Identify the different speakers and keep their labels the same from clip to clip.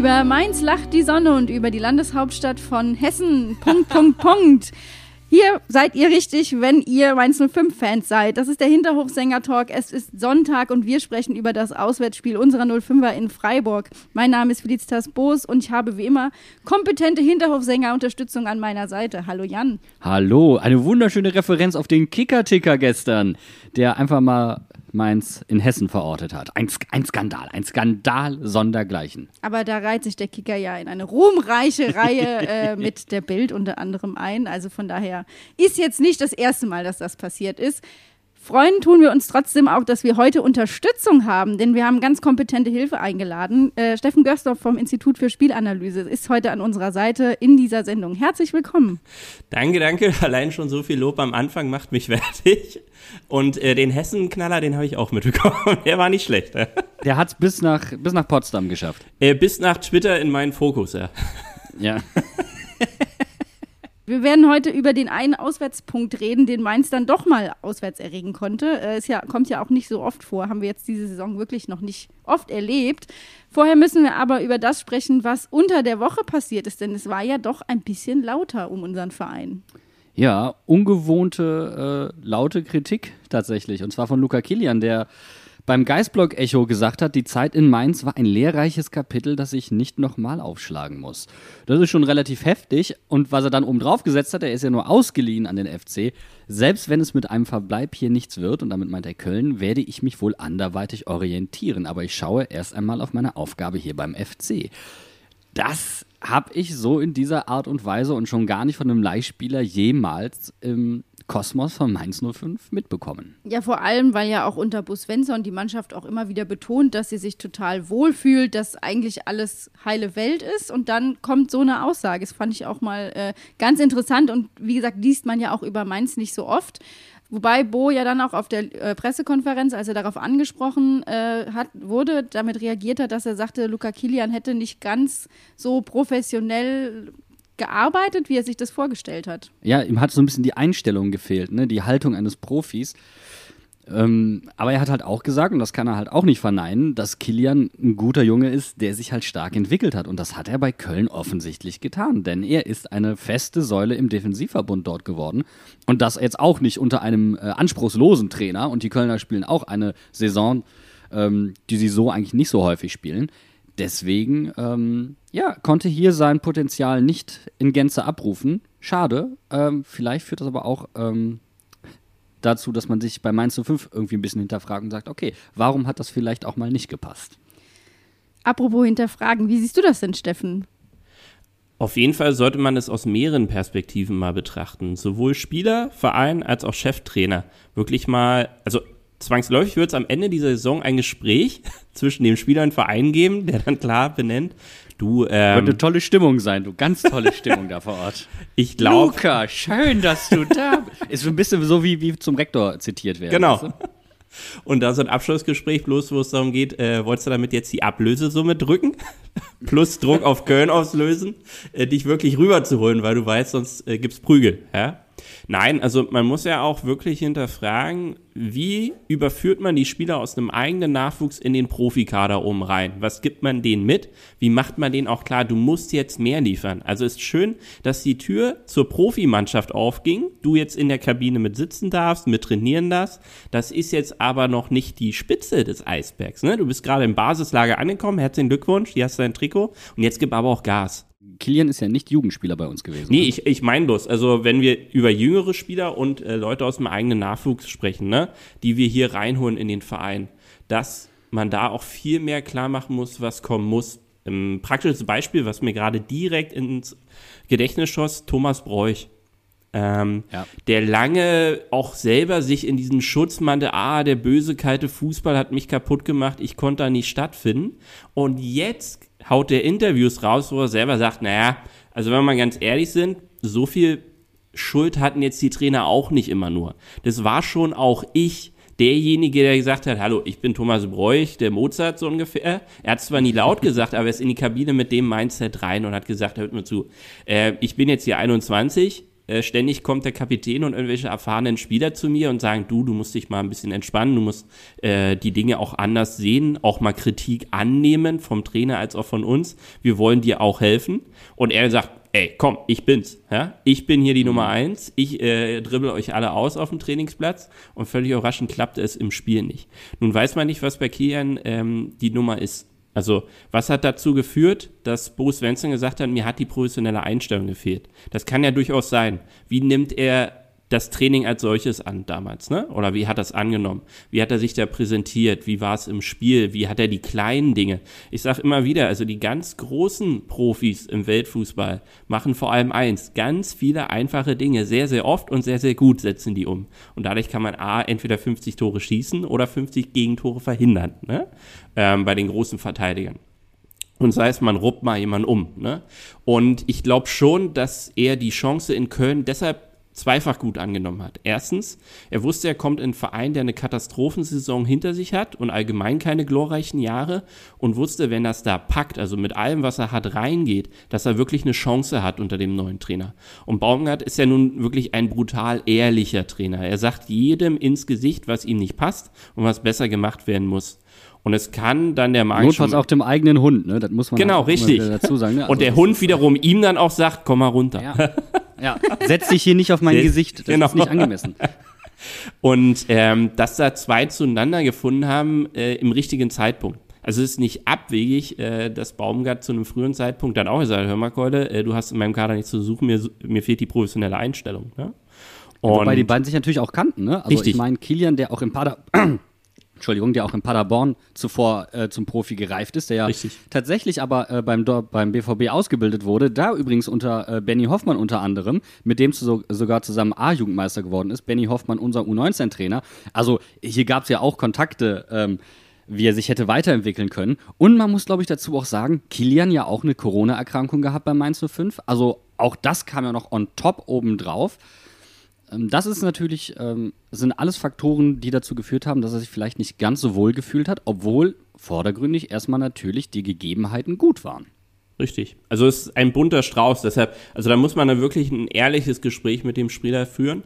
Speaker 1: Über Mainz lacht die Sonne und über die Landeshauptstadt von Hessen. Punkt, Punkt, Punkt. Hier seid ihr richtig, wenn ihr Mainz 05-Fans seid. Das ist der Hinterhofsänger-Talk. Es ist Sonntag und wir sprechen über das Auswärtsspiel unserer 05er in Freiburg. Mein Name ist Felicitas Boos und ich habe wie immer kompetente Hinterhofsänger-Unterstützung an meiner Seite. Hallo Jan.
Speaker 2: Hallo, eine wunderschöne Referenz auf den Kicker-Ticker gestern, der einfach mal Mainz in Hessen verortet hat. Ein, ein Skandal, ein Skandal sondergleichen.
Speaker 1: Aber da reiht sich der Kicker ja in eine ruhmreiche Reihe äh, mit der Bild unter anderem ein. Also von daher ist jetzt nicht das erste Mal, dass das passiert ist. Freuen tun wir uns trotzdem auch, dass wir heute Unterstützung haben, denn wir haben ganz kompetente Hilfe eingeladen. Äh, Steffen Görsdorf vom Institut für Spielanalyse ist heute an unserer Seite in dieser Sendung. Herzlich willkommen.
Speaker 3: Danke, danke. Allein schon so viel Lob am Anfang macht mich fertig. Und äh, den Hessen-Knaller, den habe ich auch mitbekommen. Der war nicht schlecht.
Speaker 2: Der hat es bis nach, bis nach Potsdam geschafft.
Speaker 3: Äh, bis nach Twitter in meinen Fokus, ja.
Speaker 2: Ja.
Speaker 1: Wir werden heute über den einen Auswärtspunkt reden, den Mainz dann doch mal auswärts erregen konnte. Äh, es ja, kommt ja auch nicht so oft vor, haben wir jetzt diese Saison wirklich noch nicht oft erlebt. Vorher müssen wir aber über das sprechen, was unter der Woche passiert ist, denn es war ja doch ein bisschen lauter um unseren Verein.
Speaker 2: Ja, ungewohnte, äh, laute Kritik tatsächlich. Und zwar von Luca Kilian, der beim Geistblog-Echo gesagt hat, die Zeit in Mainz war ein lehrreiches Kapitel, das ich nicht nochmal aufschlagen muss. Das ist schon relativ heftig. Und was er dann oben drauf gesetzt hat, er ist ja nur ausgeliehen an den FC. Selbst wenn es mit einem Verbleib hier nichts wird, und damit meint er Köln, werde ich mich wohl anderweitig orientieren. Aber ich schaue erst einmal auf meine Aufgabe hier beim FC. Das habe ich so in dieser Art und Weise und schon gar nicht von einem Leihspieler jemals im Kosmos von Mainz 05 mitbekommen.
Speaker 1: Ja, vor allem, weil ja auch unter Bus Svensson die Mannschaft auch immer wieder betont, dass sie sich total wohlfühlt, dass eigentlich alles heile Welt ist. Und dann kommt so eine Aussage. Das fand ich auch mal äh, ganz interessant. Und wie gesagt, liest man ja auch über Mainz nicht so oft. Wobei Bo ja dann auch auf der äh, Pressekonferenz, als er darauf angesprochen äh, hat, wurde, damit reagiert hat, dass er sagte, Luca Kilian hätte nicht ganz so professionell gearbeitet, wie er sich das vorgestellt hat.
Speaker 2: Ja, ihm hat so ein bisschen die Einstellung gefehlt, ne? die Haltung eines Profis. Ähm, aber er hat halt auch gesagt, und das kann er halt auch nicht verneinen, dass Kilian ein guter Junge ist, der sich halt stark entwickelt hat. Und das hat er bei Köln offensichtlich getan, denn er ist eine feste Säule im Defensivverbund dort geworden. Und das jetzt auch nicht unter einem äh, anspruchslosen Trainer. Und die Kölner spielen auch eine Saison, ähm, die sie so eigentlich nicht so häufig spielen. Deswegen, ähm, ja, konnte hier sein Potenzial nicht in Gänze abrufen. Schade. Ähm, vielleicht führt das aber auch ähm, dazu, dass man sich bei Mainz 05 irgendwie ein bisschen hinterfragt und sagt, okay, warum hat das vielleicht auch mal nicht gepasst?
Speaker 1: Apropos hinterfragen, wie siehst du das denn, Steffen?
Speaker 3: Auf jeden Fall sollte man es aus mehreren Perspektiven mal betrachten. Sowohl Spieler, Verein als auch Cheftrainer. Wirklich mal, also zwangsläufig wird es am Ende dieser Saison ein Gespräch zwischen dem Spieler und Verein geben, der dann klar benennt, du. Ähm,
Speaker 2: Wird eine tolle Stimmung sein, du ganz tolle Stimmung da vor Ort.
Speaker 3: Ich glaube.
Speaker 2: Luca, schön, dass du da bist. Ist ein bisschen so wie, wie zum Rektor zitiert werden.
Speaker 3: Genau. Weißt du? Und da so ein Abschlussgespräch, bloß wo es darum geht, äh, wolltest du damit jetzt die Ablösesumme drücken? Plus Druck auf Köln auslösen, äh, dich wirklich rüberzuholen, weil du weißt, sonst äh, gibt's Prügel. Ja? Nein, also man muss ja auch wirklich hinterfragen, wie überführt man die Spieler aus einem eigenen Nachwuchs in den Profikader oben rein? Was gibt man denen mit? Wie macht man denen auch klar, du musst jetzt mehr liefern? Also ist schön, dass die Tür zur Profimannschaft aufging, du jetzt in der Kabine mit sitzen darfst, mit trainieren darfst. Das ist jetzt aber noch nicht die Spitze des Eisbergs. Ne? Du bist gerade im Basislager angekommen, herzlichen Glückwunsch, hier hast du dein Trikot und jetzt gib aber auch Gas.
Speaker 2: Kilian ist ja nicht Jugendspieler bei uns gewesen.
Speaker 3: Nee, ich, ich meine bloß, also wenn wir über jüngere Spieler und äh, Leute aus dem eigenen Nachwuchs sprechen, ne, die wir hier reinholen in den Verein, dass man da auch viel mehr klar machen muss, was kommen muss. Ein praktisches Beispiel, was mir gerade direkt ins Gedächtnis schoss, Thomas Bräuch. Ähm,
Speaker 2: Ja.
Speaker 3: Der lange auch selber sich in diesen Schutz meinte, ah, der böse, kalte Fußball hat mich kaputt gemacht, ich konnte da nicht stattfinden. Und jetzt haut der Interviews raus, wo er selber sagt, naja, also wenn wir ganz ehrlich sind, so viel Schuld hatten jetzt die Trainer auch nicht immer nur. Das war schon auch ich, derjenige, der gesagt hat, hallo, ich bin Thomas Bräuch, der Mozart so ungefähr. Er hat zwar nie laut gesagt, aber er ist in die Kabine mit dem Mindset rein und hat gesagt, hört mir zu, äh, ich bin jetzt hier 21, äh, ständig kommt der Kapitän und irgendwelche erfahrenen Spieler zu mir und sagen, du, du musst dich mal ein bisschen entspannen, du musst äh, die Dinge auch anders sehen, auch mal Kritik annehmen vom Trainer als auch von uns. Wir wollen dir auch helfen. Und er sagt, ey, komm, ich bin's. Ja? Ich bin hier die Nummer eins. Ich äh, dribbel euch alle aus auf dem Trainingsplatz und völlig überraschend klappte es im Spiel nicht. Nun weiß man nicht, was bei Kilian ähm, die Nummer ist. Also, was hat dazu geführt, dass Bo Svensson gesagt hat, mir hat die professionelle Einstellung gefehlt? Das kann ja durchaus sein. Wie nimmt er das Training als solches an damals, ne? Oder wie hat er es angenommen? Wie hat er sich da präsentiert? Wie war es im Spiel? Wie hat er die kleinen Dinge? Ich sage immer wieder, also die ganz großen Profis im Weltfußball machen vor allem eins, ganz viele einfache Dinge, sehr, sehr oft und sehr, sehr gut setzen die um. Und dadurch kann man A, entweder 50 Tore schießen oder 50 Gegentore verhindern, ne? Ähm, bei den großen Verteidigern. Und sei es, man ruppt mal jemanden um. Ne? Und ich glaube schon, dass er die Chance in Köln deshalb zweifach gut angenommen hat. Erstens, er wusste, er kommt in einen Verein, der eine Katastrophensaison hinter sich hat und allgemein keine glorreichen Jahre und wusste, wenn das da packt, also mit allem, was er hat, reingeht, dass er wirklich eine Chance hat unter dem neuen Trainer. Und Baumgart ist ja nun wirklich ein brutal ehrlicher Trainer. Er sagt jedem ins Gesicht, was ihm nicht passt und was besser gemacht werden muss. Und es kann dann der Magen
Speaker 2: Notfalls auch dem eigenen Hund, ne? Das muss man
Speaker 3: Genau,
Speaker 2: halt
Speaker 3: richtig.
Speaker 2: dazu sagen. Ne?
Speaker 3: Und der
Speaker 2: Also,
Speaker 3: Hund wiederum ihm dann auch sagt, komm mal runter.
Speaker 2: Ja. ja. Setz dich hier nicht auf mein Gesicht. Das
Speaker 3: genau.
Speaker 2: ist nicht angemessen.
Speaker 3: Und ähm, dass da zwei zueinander gefunden haben äh, im richtigen Zeitpunkt. Also es ist nicht abwegig, äh, dass Baumgart zu einem frühen Zeitpunkt dann auch gesagt hat, hör mal Keule, äh, du hast in meinem Kader nichts zu suchen, mir, mir fehlt die professionelle Einstellung. Ne? Und
Speaker 2: Wobei die beiden sich natürlich auch kannten, ne? Also
Speaker 3: Richtig.
Speaker 2: ich meine, Kilian, der auch in Pader Entschuldigung, der auch in Paderborn zuvor äh, zum Profi gereift ist, der ja
Speaker 3: Richtig.
Speaker 2: tatsächlich aber äh, beim, beim BVB ausgebildet wurde, da übrigens unter äh, Benny Hoffmann unter anderem, mit dem zu, sogar zusammen A-Jugendmeister geworden ist. Benny Hoffmann, unser U19-Trainer. Also hier gab es ja auch Kontakte, ähm, wie er sich hätte weiterentwickeln können. Und man muss, glaube ich, dazu auch sagen, Kilian ja auch eine Corona-Erkrankung gehabt bei Mainz 05. Also auch das kam ja noch on top obendrauf. Ähm, Das ist natürlich, ähm, sind alles Faktoren, die dazu geführt haben, dass er sich vielleicht nicht ganz so wohl gefühlt hat, obwohl vordergründig erstmal natürlich die Gegebenheiten gut waren.
Speaker 3: Richtig. Also es ist ein bunter Strauß. Deshalb, also da muss man dann wirklich ein ehrliches Gespräch mit dem Spieler führen,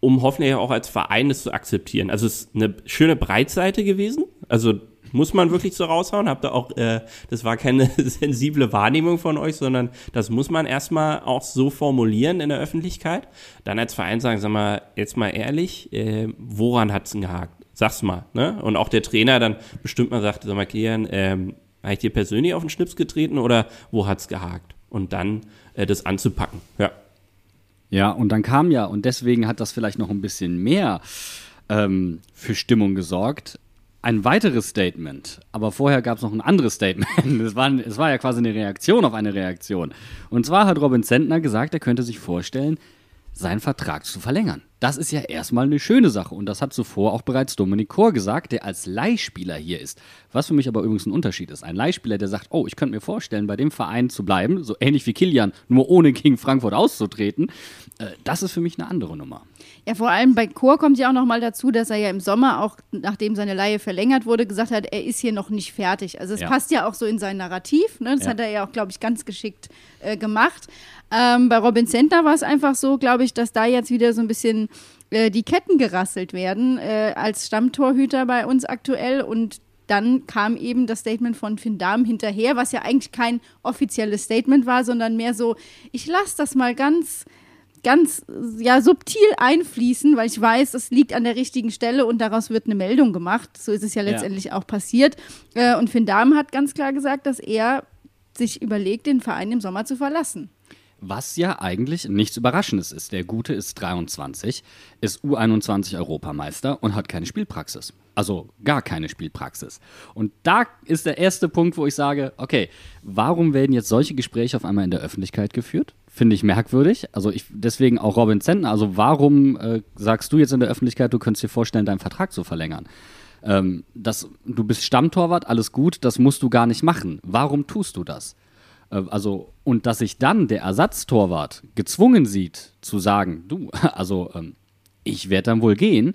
Speaker 3: um hoffentlich auch als Verein das zu akzeptieren. Also es ist eine schöne Breitseite gewesen. Also muss man wirklich so raushauen. Habt ihr auch, äh, das war keine sensible Wahrnehmung von euch, sondern das muss man erstmal auch so formulieren in der Öffentlichkeit. Dann als Verein sagen, sag mal, jetzt mal ehrlich, äh, woran hat's denn gehakt? Sag's mal. Ne? Und auch der Trainer dann bestimmt mal sagt, sag mal, Kian, ähm, habe ich dir persönlich auf den Schlips getreten oder wo hat's gehakt? Und dann äh, das anzupacken. Ja.
Speaker 2: Ja, und dann kam ja, und deswegen hat das vielleicht noch ein bisschen mehr ähm, für Stimmung gesorgt, ein weiteres Statement. Aber vorher gab es noch ein anderes Statement. Es war, es war ja quasi eine Reaktion auf eine Reaktion. Und zwar hat Robin Zentner gesagt, er könnte sich vorstellen, seinen Vertrag zu verlängern. Das ist ja erstmal eine schöne Sache. Und das hat zuvor auch bereits Dominik Kor gesagt, der als Leihspieler hier ist. Was für mich aber übrigens ein Unterschied ist. Ein Leihspieler, der sagt, oh, ich könnte mir vorstellen, bei dem Verein zu bleiben, so ähnlich wie Kilian, nur ohne gegen Frankfurt auszutreten, äh, das ist für mich eine andere Nummer.
Speaker 1: Ja, vor allem bei Chor kommt ja auch noch mal dazu, dass er ja im Sommer auch, nachdem seine Leihe verlängert wurde, gesagt hat, er ist hier noch nicht fertig. Also es
Speaker 2: Ja.
Speaker 1: passt ja auch so in sein Narrativ. Ne? Das
Speaker 2: Ja.
Speaker 1: hat er ja auch, glaube ich, ganz geschickt äh, gemacht. Ähm, bei Robin Zentner war es einfach so, glaube ich, dass da jetzt wieder so ein bisschen äh, die Ketten gerasselt werden äh, als Stammtorhüter bei uns aktuell und dann kam eben das Statement von Finn Dahm hinterher, was ja eigentlich kein offizielles Statement war, sondern mehr so, ich lasse das mal ganz ganz ja subtil einfließen, weil ich weiß, es liegt an der richtigen Stelle und daraus wird eine Meldung gemacht. So ist es ja letztendlich auch passiert. Äh, und Finn Dahm hat ganz klar gesagt, dass er sich überlegt, den Verein im Sommer zu verlassen.
Speaker 2: Was ja eigentlich nichts Überraschendes ist. Der Gute ist 23, ist U21 Europameister und hat keine Spielpraxis. Also gar keine Spielpraxis. Und da ist der erste Punkt, wo ich sage, okay, warum werden jetzt solche Gespräche auf einmal in der Öffentlichkeit geführt? Finde ich merkwürdig. Also ich deswegen auch Robin Zentner. Also warum äh, sagst du jetzt in der Öffentlichkeit, du könntest dir vorstellen, deinen Vertrag zu verlängern? Ähm, das, du bist Stammtorwart, alles gut, das musst du gar nicht machen. Warum tust du das? Äh, also, und dass sich dann der Ersatztorwart gezwungen sieht, zu sagen, du, also ähm, ich werde dann wohl gehen,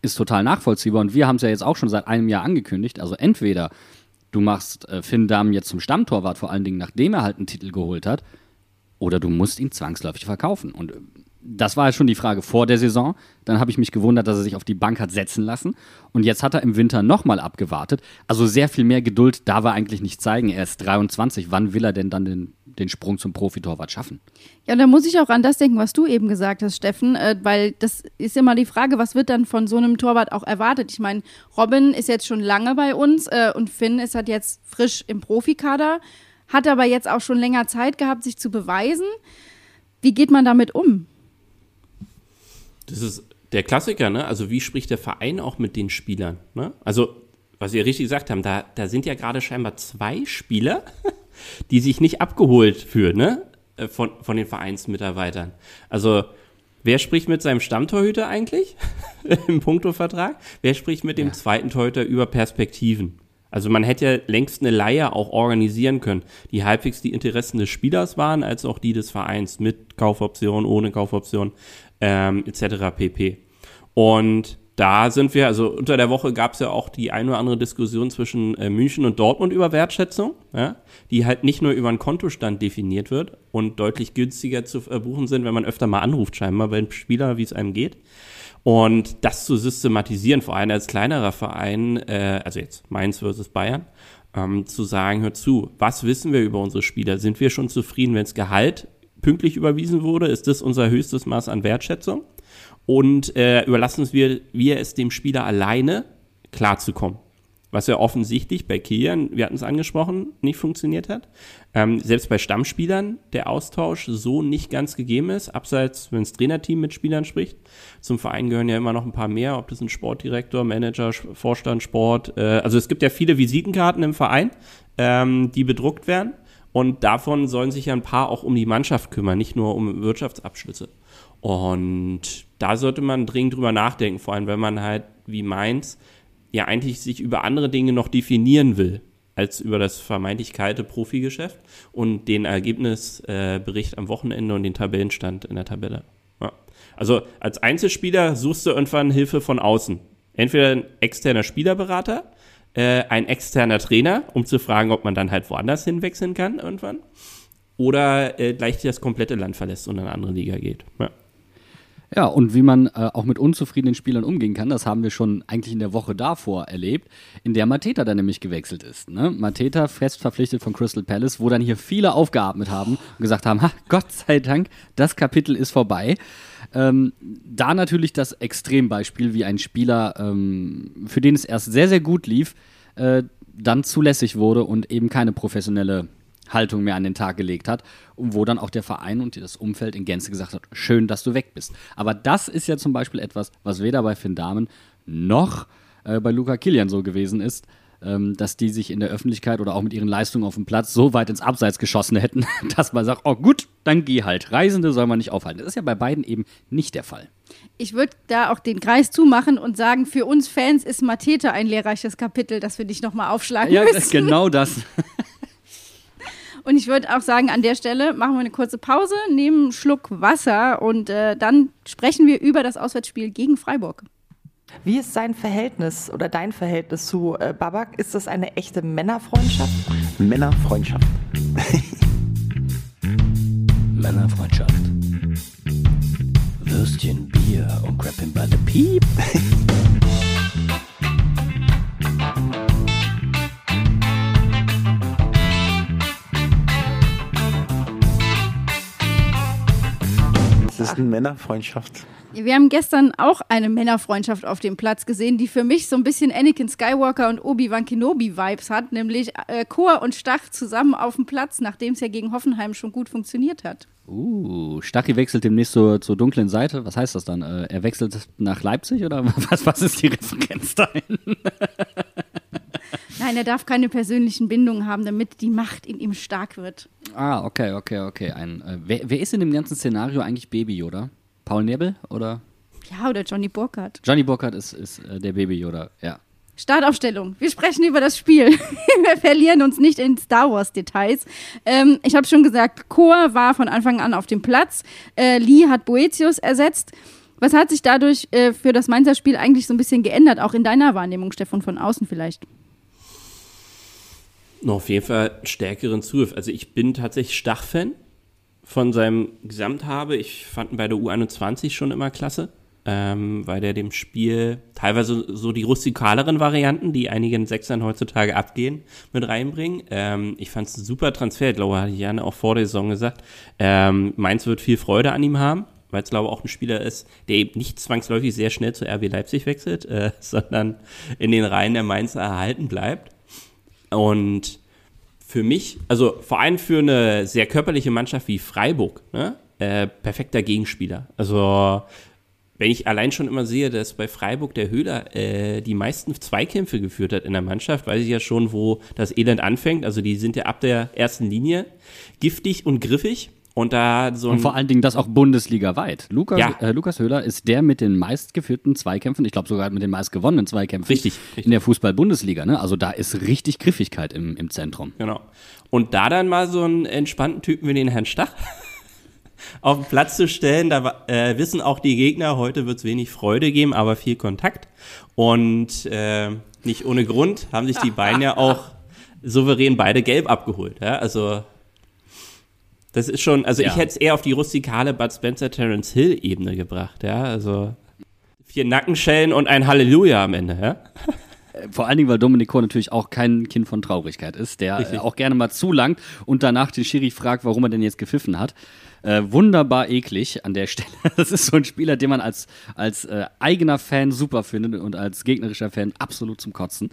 Speaker 2: ist total nachvollziehbar. Und wir haben es ja jetzt auch schon seit einem Jahr angekündigt. Also entweder du machst äh, Finn Damm jetzt zum Stammtorwart, vor allen Dingen nachdem er halt einen Titel geholt hat, oder du musst ihn zwangsläufig verkaufen. Und äh, das war ja schon die Frage vor der Saison. Dann habe ich mich gewundert, dass er sich auf die Bank hat setzen lassen. Und jetzt hat er im Winter nochmal abgewartet. Also sehr viel mehr Geduld darf er eigentlich nicht zeigen. Er ist 23. Wann will er denn dann den, den Sprung zum Profitorwart schaffen?
Speaker 1: Ja, da muss ich auch an das denken, was du eben gesagt hast, Steffen, äh, weil das ist immer die Frage, was wird dann von so einem Torwart auch erwartet? Ich meine, Robin ist jetzt schon lange bei uns äh, und Finn ist halt jetzt frisch im Profikader, hat aber jetzt auch schon länger Zeit gehabt, sich zu beweisen. Wie geht man damit um?
Speaker 3: Das ist der Klassiker, ne? Also wie spricht der Verein auch mit den Spielern? Ne? Also, was wir richtig gesagt haben, da, da sind ja gerade scheinbar zwei Spieler, die sich nicht abgeholt fühlen, ne? Äh, von, von den Vereinsmitarbeitern. Also, wer spricht mit seinem Stammtorhüter eigentlich im Punktovertrag? Wer spricht mit dem ja. zweiten Torhüter über Perspektiven? Also man hätte ja längst eine Leihe auch organisieren können, die halbwegs die Interessen des Spielers waren, als auch die des Vereins mit Kaufoption, ohne Kaufoption ähm, etc. pp. Und da sind wir, also unter der Woche gab es ja auch die ein oder andere Diskussion zwischen äh, München und Dortmund über Wertschätzung, ja, die halt nicht nur über einen Kontostand definiert wird und deutlich günstiger zu verbuchen sind, wenn man öfter mal anruft, scheinbar bei einem Spieler, wie es einem geht. Und das zu systematisieren, vor allem als kleinerer Verein, äh, also jetzt Mainz versus Bayern, ähm, zu sagen, hör zu, was wissen wir über unsere Spieler? Sind wir schon zufrieden, wenn das Gehalt pünktlich überwiesen wurde, ist das unser höchstes Maß an Wertschätzung. Und äh, überlassen wir, wir es dem Spieler alleine klarzukommen. Was ja offensichtlich bei Kilian, wir hatten es angesprochen, nicht funktioniert hat. Ähm, selbst bei Stammspielern der Austausch so nicht ganz gegeben ist, abseits, wenn das Trainerteam mit Spielern spricht. Zum Verein gehören ja immer noch ein paar mehr, ob das ein Sportdirektor, Manager, Vorstand, Sport. Äh, also es gibt ja viele Visitenkarten im Verein, ähm, die bedruckt werden. Und davon sollen sich ja ein paar auch um die Mannschaft kümmern, nicht nur um Wirtschaftsabschlüsse. Und da sollte man dringend drüber nachdenken, vor allem wenn man halt wie Mainz ja eigentlich sich über andere Dinge noch definieren will als über das vermeintlich kalte Profigeschäft und den Ergebnisbericht äh, am Wochenende und den Tabellenstand in der Tabelle. Ja. Also als Einzelspieler suchst du irgendwann Hilfe von außen. Entweder ein externer Spielerberater, äh, ein externer Trainer, um zu fragen, ob man dann halt woanders hinwechseln kann irgendwann. Oder äh, gleich das komplette Land verlässt und in eine andere Liga geht. Ja.
Speaker 2: Ja, und wie man äh, auch mit unzufriedenen Spielern umgehen kann, das haben wir schon eigentlich in der Woche davor erlebt, in der Mateta dann nämlich gewechselt ist. Ne? Mateta fest verpflichtet von Crystal Palace, wo dann hier viele aufgeatmet haben und gesagt haben, ha, Gott sei Dank, das Kapitel ist vorbei. Ähm, da natürlich das Extrembeispiel, wie ein Spieler, ähm, für den es erst sehr, sehr gut lief, äh, dann zulässig wurde und eben keine professionelle Haltung mehr an den Tag gelegt hat und wo dann auch der Verein und das Umfeld in Gänze gesagt hat, schön, dass du weg bist. Aber das ist ja zum Beispiel etwas, was weder bei Finn Dahmen noch äh, bei Luca Kilian so gewesen ist, ähm, dass die sich in der Öffentlichkeit oder auch mit ihren Leistungen auf dem Platz so weit ins Abseits geschossen hätten, dass man sagt, oh gut, dann geh halt. Reisende soll man nicht aufhalten. Das ist ja bei beiden eben nicht der Fall.
Speaker 1: Ich würde da auch den Kreis zumachen und sagen, für uns Fans ist Matete ein lehrreiches Kapitel, das wir dich nochmal aufschlagen
Speaker 2: ja,
Speaker 1: müssen.
Speaker 2: genau das.
Speaker 1: Und ich würde auch sagen, an der Stelle machen wir eine kurze Pause, nehmen einen Schluck Wasser und äh, dann sprechen wir über das Auswärtsspiel gegen Freiburg.
Speaker 4: Wie ist sein Verhältnis oder dein Verhältnis zu äh, Babak? Ist das eine echte Männerfreundschaft?
Speaker 5: Männerfreundschaft.
Speaker 2: Männerfreundschaft. Würstchen, Bier und Crap by the Piep.
Speaker 5: ist eine Männerfreundschaft.
Speaker 1: Wir haben gestern auch eine Männerfreundschaft auf dem Platz gesehen, die für mich so ein bisschen Anakin Skywalker und Obi-Wan Kenobi-Vibes hat, nämlich äh, Chor und Stach zusammen auf dem Platz, nachdem es ja gegen Hoffenheim schon gut funktioniert hat.
Speaker 2: Uh, Stachy wechselt demnächst zur, zur dunklen Seite. Was heißt das dann? Äh, er wechselt nach Leipzig oder was, was ist die Referenz dahin?
Speaker 1: Nein, er darf keine persönlichen Bindungen haben, damit die Macht in ihm stark wird.
Speaker 2: Ah, okay, okay, okay. Ein, äh, wer, wer ist in dem ganzen Szenario eigentlich Baby Yoda? Paul Nebel oder?
Speaker 1: Ja, oder Johnny Burkhardt.
Speaker 2: Johnny Burkhardt ist, ist äh, der Baby Yoda, ja.
Speaker 1: Startaufstellung. Wir sprechen über das Spiel. Wir verlieren uns nicht in Star Wars-Details. Ähm, ich habe schon gesagt, Chor war von Anfang an auf dem Platz. Äh, Lee hat Boetius ersetzt. Was hat sich dadurch äh, für das Mainzer Spiel eigentlich so ein bisschen geändert, auch in deiner Wahrnehmung, Stefan, von außen vielleicht?
Speaker 3: Noch auf jeden Fall stärkeren Zugriff. Also ich bin tatsächlich Stach-Fan von seinem Gesamthabe. Ich fand ihn bei der U21 schon immer klasse, ähm, weil der dem Spiel teilweise so die rustikaleren Varianten, die einigen Sechsern heutzutage abgehen, mit reinbringen. Ähm, ich fand es ein super Transfer, ich glaube, hatte ich Janne auch vor der Saison gesagt. Ähm, Mainz wird viel Freude an ihm haben weil es glaube ich auch ein Spieler ist, der eben nicht zwangsläufig sehr schnell zu RB Leipzig wechselt, äh, sondern in den Reihen der Mainzer erhalten bleibt. Und für mich, also vor allem für eine sehr körperliche Mannschaft wie Freiburg, ne, äh, perfekter Gegenspieler. Also wenn ich allein schon immer sehe, dass bei Freiburg der Höhler äh, die meisten Zweikämpfe geführt hat in der Mannschaft, weiß ich ja schon, wo das Elend anfängt. Also die sind ja ab der ersten Linie giftig und griffig. Und da so ein
Speaker 2: Und vor allen Dingen das auch bundesligaweit. Lukas,
Speaker 3: Ja.
Speaker 2: äh, Lukas Höhler ist der mit den meistgeführten Zweikämpfen, ich glaube sogar mit den meistgewonnenen Zweikämpfen
Speaker 3: Richtig, richtig.
Speaker 2: in der Fußball-Bundesliga. Ne? Also da ist richtig Griffigkeit im, im Zentrum.
Speaker 3: Genau. Und da dann mal so einen entspannten Typen wie den Herrn Stach auf den Platz zu stellen, da äh, wissen auch die Gegner, heute wird es wenig Freude geben, aber viel Kontakt. Und äh, nicht ohne Grund haben sich die beiden ja auch souverän beide gelb abgeholt. Ja? Also das ist schon, also
Speaker 2: Ja.
Speaker 3: ich hätte es eher auf die rustikale Bud Spencer Terence Hill Ebene gebracht. Ja, also vier Nackenschellen und ein Halleluja am Ende. Ja?
Speaker 2: Vor allen Dingen, weil Dominik Kor natürlich auch kein Kind von Traurigkeit ist, der
Speaker 3: Richtig.
Speaker 2: auch gerne mal zulangt und danach den Schiri fragt, warum er denn jetzt gepfiffen hat. Äh, wunderbar eklig an der Stelle. Das ist so ein Spieler, den man als, als äh, eigener Fan super findet und als gegnerischer Fan absolut zum Kotzen.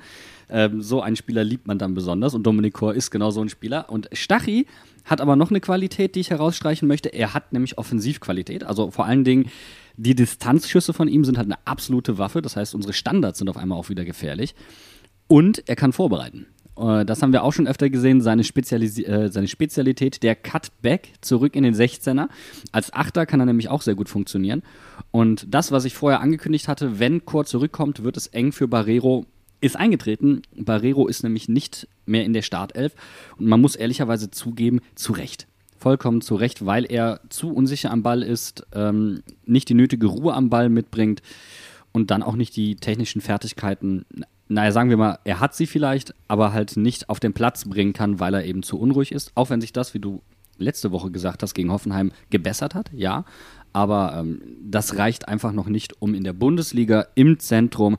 Speaker 2: Ähm, so einen Spieler liebt man dann besonders und Dominik Kor ist genau so ein Spieler. Und Stachy hat aber noch eine Qualität, die ich herausstreichen möchte. Er hat nämlich Offensivqualität. Also vor allen Dingen die Distanzschüsse von ihm sind halt eine absolute Waffe. Das heißt, unsere Standards sind auf einmal auch wieder gefährlich. Und er kann vorbereiten. Äh, Das haben wir auch schon öfter gesehen, seine, Spezialis äh, seine Spezialität, der Cutback zurück in den 16er. Als Achter kann er nämlich auch sehr gut funktionieren. Und das, was ich vorher angekündigt hatte, wenn Chor zurückkommt, wird es eng für Barrero, ist eingetreten. Barrero ist nämlich nicht mehr in der Startelf. Und man muss ehrlicherweise zugeben, zu Recht. Vollkommen zu Recht, weil er zu unsicher am Ball ist, ähm, nicht die nötige Ruhe am Ball mitbringt und dann auch nicht die technischen Fertigkeiten, naja, sagen wir mal, er hat sie vielleicht, aber halt nicht auf den Platz bringen kann, weil er eben zu unruhig ist. Auch wenn sich das, wie du letzte Woche gesagt hast, gegen Hoffenheim gebessert hat, ja. Aber ähm, das reicht einfach noch nicht, um in der Bundesliga im Zentrum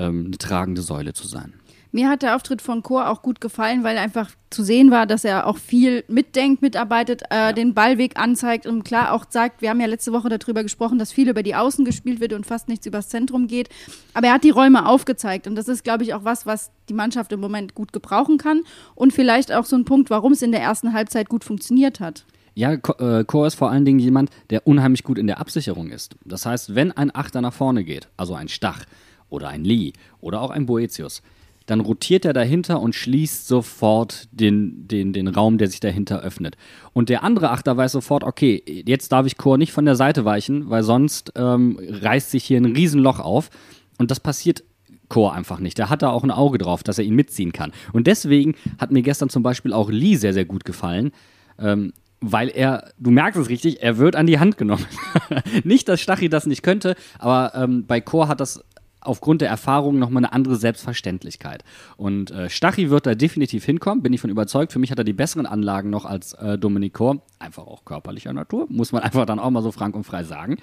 Speaker 2: ähm, eine tragende Säule zu sein.
Speaker 1: Mir hat der Auftritt von Chor auch gut gefallen, weil einfach zu sehen war, dass er auch viel mitdenkt, mitarbeitet, äh, den Ballweg anzeigt und klar auch sagt, wir haben ja letzte Woche darüber gesprochen, dass viel über die Außen gespielt wird und fast nichts übers Zentrum geht. Aber er hat die Räume aufgezeigt und das ist, glaube ich, auch was, was die Mannschaft im Moment gut gebrauchen kann und vielleicht auch so ein Punkt, warum es in der ersten Halbzeit gut funktioniert hat.
Speaker 2: Ja, äh, Chor ist vor allen Dingen jemand, der unheimlich gut in der Absicherung ist. Das heißt, wenn ein Achter nach vorne geht, also ein Stach oder ein Lee oder auch ein Boetius, dann rotiert er dahinter und schließt sofort den, den, den Raum, der sich dahinter öffnet. Und der andere Achter weiß sofort, okay, jetzt darf ich Chor nicht von der Seite weichen, weil sonst ähm, reißt sich hier ein Riesenloch auf. Und das passiert Chor einfach nicht. Der hat da auch ein Auge drauf, dass er ihn mitziehen kann. Und deswegen hat mir gestern zum Beispiel auch Lee sehr, sehr gut gefallen. Ähm, weil er, du merkst es richtig, er wird an die Hand genommen. nicht, dass Stachy das nicht könnte, aber ähm, bei Chor hat das aufgrund der Erfahrung nochmal eine andere Selbstverständlichkeit. Und äh, Stachy wird da definitiv hinkommen, bin ich von überzeugt. Für mich hat er die besseren Anlagen noch als äh, Dominik. Einfach auch körperlicher Natur, muss man einfach dann auch mal so frank und frei sagen.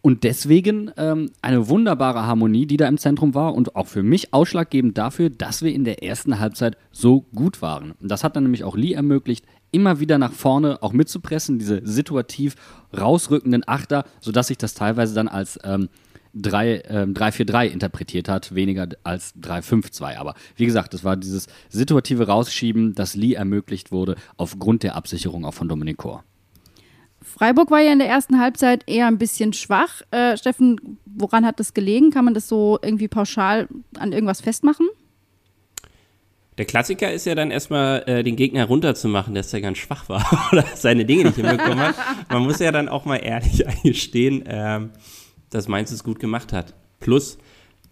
Speaker 2: Und deswegen ähm, eine wunderbare Harmonie, die da im Zentrum war und auch für mich ausschlaggebend dafür, dass wir in der ersten Halbzeit so gut waren. Und das hat dann nämlich auch Lee ermöglicht, immer wieder nach vorne auch mitzupressen, diese situativ rausrückenden Achter, sodass sich das teilweise dann als ähm, 3, ähm, 3-4-3 interpretiert hat, weniger als 3-5-2. Aber wie gesagt, das war dieses situative Rausschieben, das Lee ermöglicht wurde, aufgrund der Absicherung auch von Dominik Kor.
Speaker 1: Freiburg war ja in der ersten Halbzeit eher ein bisschen schwach. Äh, Steffen, woran hat das gelegen? Kann man das so irgendwie pauschal an irgendwas festmachen?
Speaker 3: Der Klassiker ist ja dann erstmal äh, den Gegner runterzumachen, dass er ganz schwach war oder seine Dinge nicht hinbekommen hat. Man muss ja dann auch mal ehrlich eingestehen, ähm, dass Mainz es gut gemacht hat. Plus,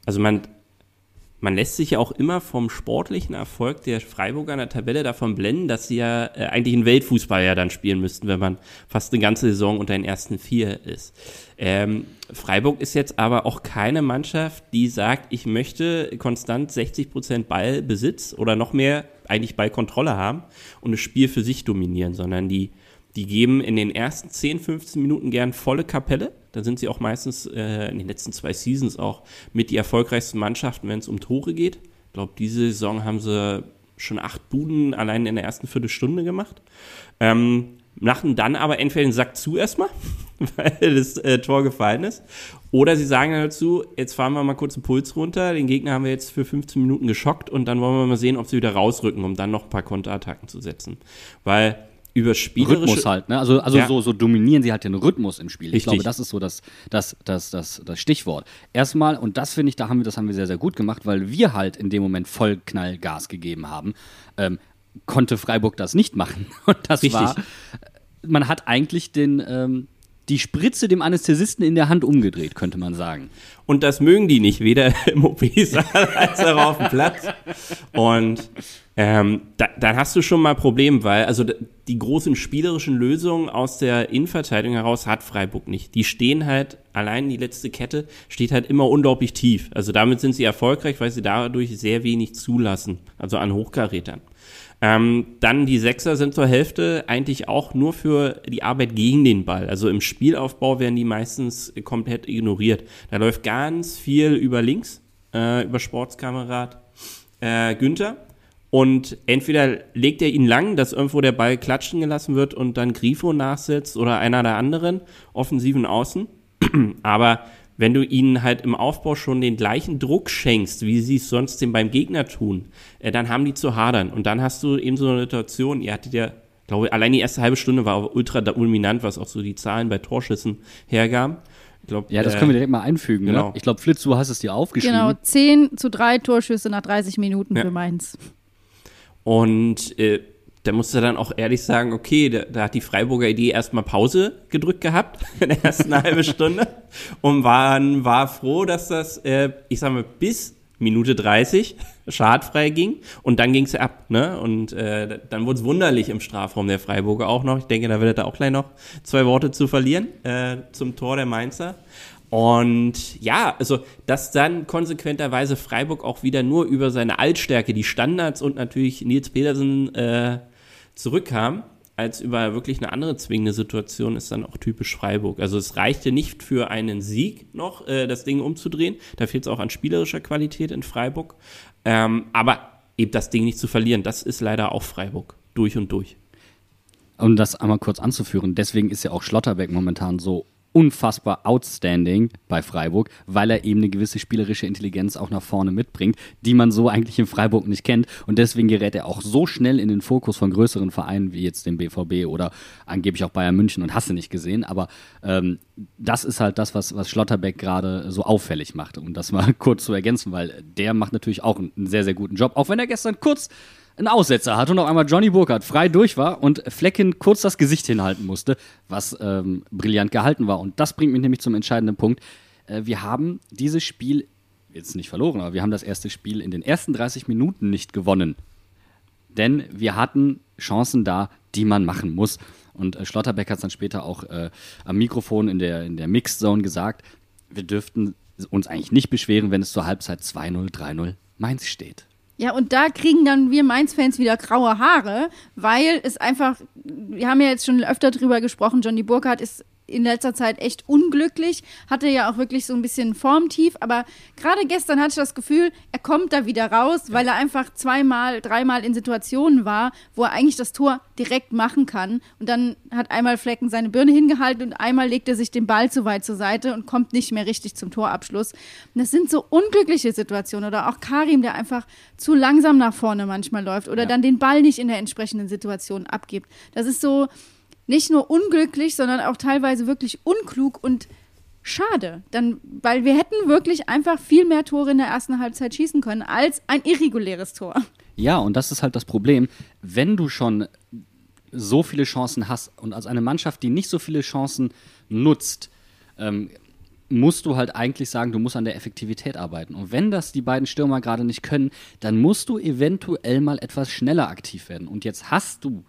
Speaker 3: also man, man lässt sich ja auch immer vom sportlichen Erfolg der Freiburger in der Tabelle davon blenden, dass sie ja äh, eigentlich einen Weltfußball ja dann spielen müssten, wenn man fast eine ganze Saison unter den ersten vier ist. Ähm, Freiburg ist jetzt aber auch keine Mannschaft, die sagt, ich möchte konstant 60 Prozent Ballbesitz oder noch mehr eigentlich Ballkontrolle haben und das Spiel für sich dominieren, sondern die, die geben in den ersten 10, 15 Minuten gern volle Kapelle da sind sie auch meistens äh, in den letzten zwei Seasons auch mit die erfolgreichsten Mannschaften, wenn es um Tore geht. Ich glaube, diese Saison haben sie schon acht Buden allein in der ersten Viertelstunde gemacht. Ähm, machen dann aber entweder den Sack zu erstmal, weil das äh, Tor gefallen ist. Oder sie sagen dazu, jetzt fahren wir mal kurz den Puls runter, den Gegner haben wir jetzt für 15 Minuten geschockt und dann wollen wir mal sehen, ob sie wieder rausrücken, um dann noch ein paar Konterattacken zu setzen. Weil über spielerische
Speaker 2: Rhythmus halt, ne? Also, also
Speaker 3: Ja.
Speaker 2: so, so dominieren sie halt den Rhythmus im Spiel. Ich
Speaker 3: Richtig.
Speaker 2: glaube, das ist so das, das, das, das, das Stichwort. Erstmal, und das finde ich, da haben wir, das haben wir sehr, sehr gut gemacht, weil wir halt in dem Moment voll Knallgas gegeben haben, ähm, konnte Freiburg das nicht machen. Und das
Speaker 3: Richtig.
Speaker 2: war, man hat eigentlich den, ähm, die Spritze dem Anästhesisten in der Hand umgedreht, könnte man sagen.
Speaker 3: Und das mögen die nicht, weder im OP-Saal als auch auf dem Platz. Und ähm, da, dann hast du schon mal ein Problem, weil also die großen spielerischen Lösungen aus der Innenverteidigung heraus hat Freiburg nicht. Die stehen halt, allein die letzte Kette steht halt immer unglaublich tief. Also damit sind sie erfolgreich, weil sie dadurch sehr wenig zulassen, also an Hochkarätern. Ähm, dann die Sechser sind zur Hälfte eigentlich auch nur für die Arbeit gegen den Ball. Also im Spielaufbau werden die meistens komplett ignoriert. Da läuft ganz viel über links, äh, über Sportskamerad äh, Günther. Und entweder legt er ihn lang, dass irgendwo der Ball klatschen gelassen wird und dann Grifo nachsetzt oder einer der anderen offensiven Außen. Aber wenn du ihnen halt im Aufbau schon den gleichen Druck schenkst, wie sie es sonst dem beim Gegner tun, äh, dann haben die zu hadern. Und dann hast du eben so eine Situation, ihr hattet ja, glaube ich, allein die erste halbe Stunde war aber ultra dominant, was auch so die Zahlen bei Torschüssen hergaben. Ich glaub,
Speaker 2: Ja, das
Speaker 3: äh,
Speaker 2: können wir direkt mal einfügen.
Speaker 3: genau.
Speaker 2: Ne? Ich glaube, Flitz, du hast es dir aufgeschrieben.
Speaker 1: Genau, 10 zu 3 Torschüsse nach 30 Minuten
Speaker 3: Ja.
Speaker 1: für Mainz.
Speaker 3: Und äh, da musst du dann auch ehrlich sagen, okay, da, da hat die Freiburger Idee erstmal Pause gedrückt gehabt in der ersten halben Stunde und war, war froh, dass das, äh, ich sag mal, bis Minute 30 schadfrei ging und dann ging es ab, ne? Und äh, dann wurde es wunderlich im Strafraum der Freiburger auch noch. Ich denke, da wird er auch gleich noch zwei Worte zu verlieren äh, zum Tor der Mainzer. Und ja, also dass dann konsequenterweise Freiburg auch wieder nur über seine Altstärke, die Standards und natürlich Nils Pedersen äh, zurückkam, als über wirklich eine andere zwingende Situation, ist dann auch typisch Freiburg. Also es reichte nicht für einen Sieg noch, äh, das Ding umzudrehen. Da fehlt es auch an spielerischer Qualität in Freiburg. Ähm, aber eben das Ding nicht zu verlieren, das ist leider auch Freiburg. Durch und durch.
Speaker 2: um das einmal kurz anzuführen, deswegen ist ja auch Schlotterbeck momentan so unfassbar outstanding bei Freiburg, weil er eben eine gewisse spielerische Intelligenz auch nach vorne mitbringt, die man so eigentlich in Freiburg nicht kennt. Und deswegen gerät er auch so schnell in den Fokus von größeren Vereinen wie jetzt dem BVB oder angeblich auch Bayern München und hast du nicht gesehen. Aber ähm, das ist halt das, was, was Schlotterbeck gerade so auffällig macht, um das mal kurz zu ergänzen, weil der macht natürlich auch einen sehr, sehr guten Job, auch wenn er gestern kurz einen Aussetzer hat und auf einmal Johnny Burkhardt frei durch war und Flecken kurz das Gesicht hinhalten musste, was ähm, brillant gehalten war. Und das bringt mich nämlich zum entscheidenden Punkt. Äh, wir haben dieses Spiel jetzt nicht verloren, aber wir haben das erste Spiel in den ersten 30 Minuten nicht gewonnen. Denn wir hatten Chancen da, die man machen muss. Und äh, Schlotterbeck hat es dann später auch äh, am Mikrofon in der, in der Mixed Zone gesagt, wir dürften uns eigentlich nicht beschweren, wenn es zur Halbzeit 2-0, 3-0 Mainz steht.
Speaker 1: Ja, und da kriegen dann wir Mainz-Fans wieder graue Haare, weil es einfach, wir haben ja jetzt schon öfter drüber gesprochen, Johnny Burkhardt ist in letzter Zeit echt unglücklich, hatte ja auch wirklich so ein bisschen Formtief, aber gerade gestern hatte ich das Gefühl, er kommt da wieder raus, weil er einfach zweimal, dreimal in Situationen war, wo er eigentlich das Tor direkt machen kann und dann hat einmal Flecken seine Birne hingehalten und einmal legt er sich den Ball zu weit zur Seite und kommt nicht mehr richtig zum Torabschluss. Und das sind so unglückliche Situationen oder auch Karim, der einfach zu langsam nach vorne manchmal läuft oder dann den Ball nicht in der entsprechenden Situation abgibt. Das ist so nicht nur unglücklich, sondern auch teilweise wirklich unklug und schade. Dann, weil wir hätten wirklich einfach viel mehr Tore in der ersten Halbzeit schießen können als ein irreguläres Tor.
Speaker 2: Ja, und das ist halt das Problem. Wenn du schon so viele Chancen hast und als eine Mannschaft, die nicht so viele Chancen nutzt, ähm, musst du halt eigentlich sagen, du musst an der Effektivität arbeiten. Und wenn das die beiden Stürmer gerade nicht können, dann musst du eventuell mal etwas schneller aktiv werden. Und jetzt hast du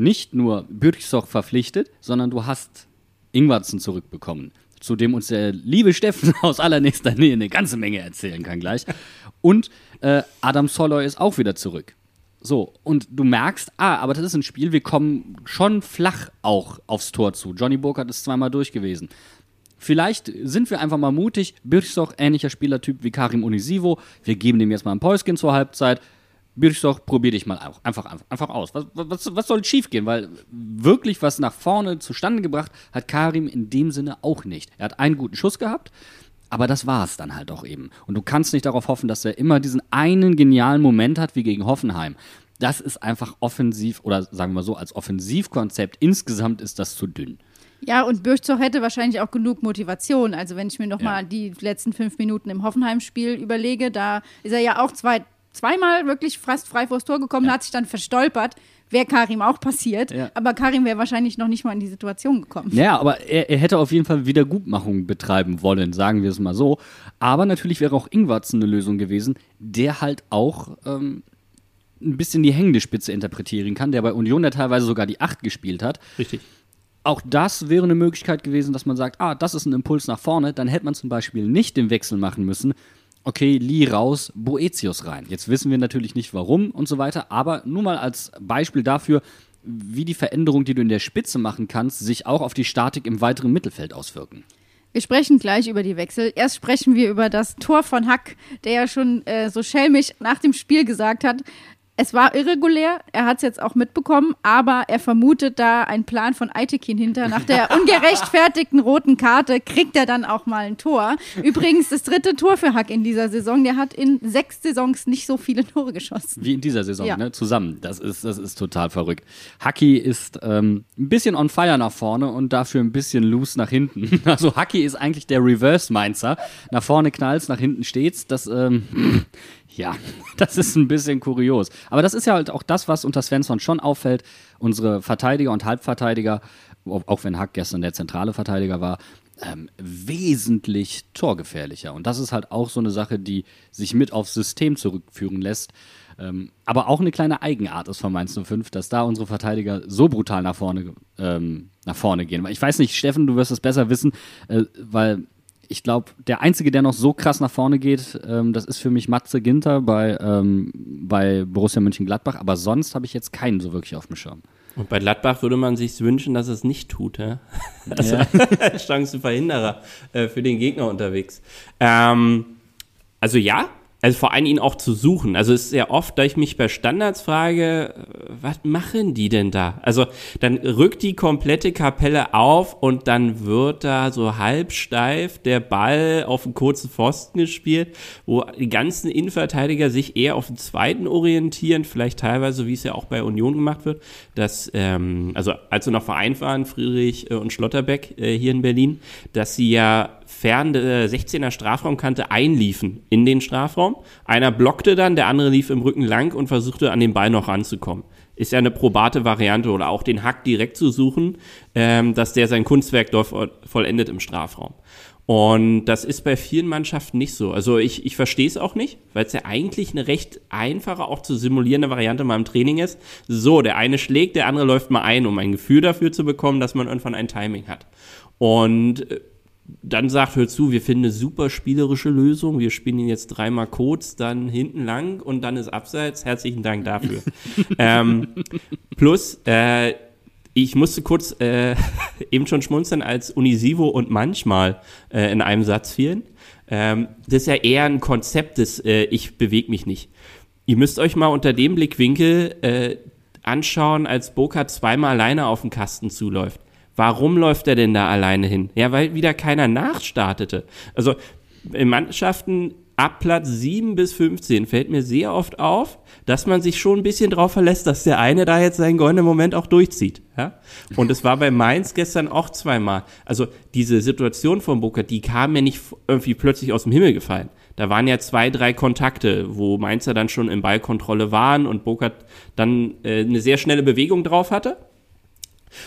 Speaker 2: nicht nur Bürgsoch verpflichtet, sondern du hast Ingwarzen zurückbekommen, zu dem uns der liebe Steffen aus allernächster Nähe eine ganze Menge erzählen kann gleich. Und äh, Adam Soloy ist auch wieder zurück. So, und du merkst, ah, aber das ist ein Spiel, wir kommen schon flach auch aufs Tor zu. Johnny Burkhardt ist zweimal durch gewesen. Vielleicht sind wir einfach mal mutig. Birchsoch, ähnlicher Spielertyp wie Karim Unisivo. Wir geben dem jetzt mal ein Päuschen zur Halbzeit. Birchsoch, probier dich mal auch. Einfach, einfach, einfach aus. Was, was, was soll schief gehen? Weil wirklich was nach vorne zustande gebracht hat Karim in dem Sinne auch nicht. Er hat einen guten Schuss gehabt, aber das war es dann halt auch eben. Und du kannst nicht darauf hoffen, dass er immer diesen einen genialen Moment hat wie gegen Hoffenheim. Das ist einfach offensiv oder sagen wir so, als Offensivkonzept insgesamt ist das zu dünn.
Speaker 1: Ja, und Bürchzow hätte wahrscheinlich auch genug Motivation. Also wenn ich mir nochmal
Speaker 2: Ja.
Speaker 1: die letzten fünf Minuten im Hoffenheim-Spiel überlege, da ist er ja auch zwei, zweimal wirklich fast frei vors Tor gekommen, hat sich dann verstolpert. Wäre Karim auch passiert.
Speaker 2: Ja.
Speaker 1: Aber Karim wäre wahrscheinlich noch nicht mal in die Situation gekommen.
Speaker 2: Ja, aber er, er hätte auf jeden Fall Wiedergutmachung betreiben wollen, sagen wir es mal so. Aber natürlich wäre auch Ingwarzen eine Lösung gewesen, der halt auch ähm, ein bisschen die hängende Spitze interpretieren kann, der bei Union ja teilweise sogar die Acht gespielt hat.
Speaker 3: Richtig.
Speaker 2: Auch das wäre eine Möglichkeit gewesen, dass man sagt, ah, das ist ein Impuls nach vorne, dann hätte man zum Beispiel nicht den Wechsel machen müssen. Okay, Lee raus, Boetius rein. Jetzt wissen wir natürlich nicht warum und so weiter, aber nur mal als Beispiel dafür, wie die Veränderung, die du in der Spitze machen kannst, sich auch auf die Statik im weiteren Mittelfeld auswirken.
Speaker 1: Wir sprechen gleich über die Wechsel. Erst sprechen wir über das Tor von Hack, der ja schon äh, so schelmisch nach dem Spiel gesagt hat, es war irregulär, er hat es jetzt auch mitbekommen, aber er vermutet da einen Plan von Aitekin hinter. Nach der ungerechtfertigten roten Karte kriegt er dann auch mal ein Tor. Übrigens das dritte Tor für Hack in dieser Saison. Der hat in sechs Saisons nicht so viele Tore geschossen.
Speaker 2: Wie in dieser Saison,
Speaker 1: Ja.
Speaker 2: ne? Zusammen. Das ist, das ist total verrückt. Haki ist ähm, ein bisschen on fire nach vorne und dafür ein bisschen loose nach hinten. Also Haki ist eigentlich der Reverse-Mainzer. Nach vorne knallt's, nach hinten steht's. Das, ähm, ja, das ist ein bisschen kurios. Aber das ist ja halt auch das, was unter Svensson schon auffällt. Unsere Verteidiger und Halbverteidiger, auch wenn Hack gestern der zentrale Verteidiger war, ähm, wesentlich torgefährlicher. Und das ist halt auch so eine Sache, die sich mit aufs System zurückführen lässt. Ähm, aber auch eine kleine Eigenart ist von Mainz 05, dass da unsere Verteidiger so brutal nach vorne, ähm, nach vorne gehen. Ich weiß nicht, Steffen, du wirst es besser wissen, äh, weil ich glaube, der Einzige, der noch so krass nach vorne geht, ähm, das ist für mich Matze Ginter bei, ähm, bei Borussia Mönchengladbach. Aber sonst habe ich jetzt keinen so wirklich auf dem Schirm.
Speaker 3: Und bei Gladbach würde man sich wünschen, dass es nicht tut. Ja? Also Chancenverhinderer äh, für den Gegner unterwegs. Ähm, also ja, also vor allem ihn auch zu suchen. Also es ist sehr oft, da ich mich bei Standards frage, was machen die denn da? Also dann rückt die komplette Kapelle auf und dann wird da so halb steif der Ball auf einen kurzen Pfosten gespielt, wo die ganzen Innenverteidiger sich eher auf den zweiten orientieren, vielleicht teilweise, wie es ja auch bei Union gemacht wird, dass, ähm, also als sie noch vereint waren, Friedrich äh, und Schlotterbeck äh, hier in Berlin, dass sie ja fern der 16er Strafraumkante einliefen in den Strafraum. Einer blockte dann, der andere lief im Rücken lang und versuchte an den Ball noch ranzukommen. Ist ja eine probate Variante oder auch den Hack direkt zu suchen, ähm, dass der sein Kunstwerk vollendet im Strafraum. Und das ist bei vielen Mannschaften nicht so. Also ich, ich verstehe es auch nicht, weil es ja eigentlich eine recht einfache, auch zu simulierende Variante mal im Training ist. So, der eine schlägt, der andere läuft mal ein, um ein Gefühl dafür zu bekommen, dass man irgendwann ein Timing hat. Und äh, dann sagt, hör zu, wir finden eine super spielerische Lösung. Wir spielen ihn jetzt dreimal kurz, dann hinten lang und dann ist abseits. Herzlichen Dank dafür. ähm, plus, äh, ich musste kurz äh, eben schon schmunzeln, als Unisivo und manchmal äh, in einem Satz fielen. Ähm, das ist ja eher ein Konzept des äh, Ich bewege mich nicht. Ihr müsst euch mal unter dem Blickwinkel äh, anschauen, als Boca zweimal alleine auf den Kasten zuläuft. Warum läuft er denn da alleine hin? Ja, weil wieder keiner nachstartete. Also in Mannschaften ab Platz 7 bis 15 fällt mir sehr oft auf, dass man sich schon ein bisschen drauf verlässt, dass der eine da jetzt seinen goldenen Moment auch durchzieht. Ja? Und es war bei Mainz gestern auch zweimal. Also diese Situation von Boca, die kam mir nicht irgendwie plötzlich aus dem Himmel gefallen. da waren ja zwei, drei Kontakte, wo Mainzer dann schon in Ballkontrolle waren und Burkhardt dann äh, eine sehr schnelle Bewegung drauf hatte.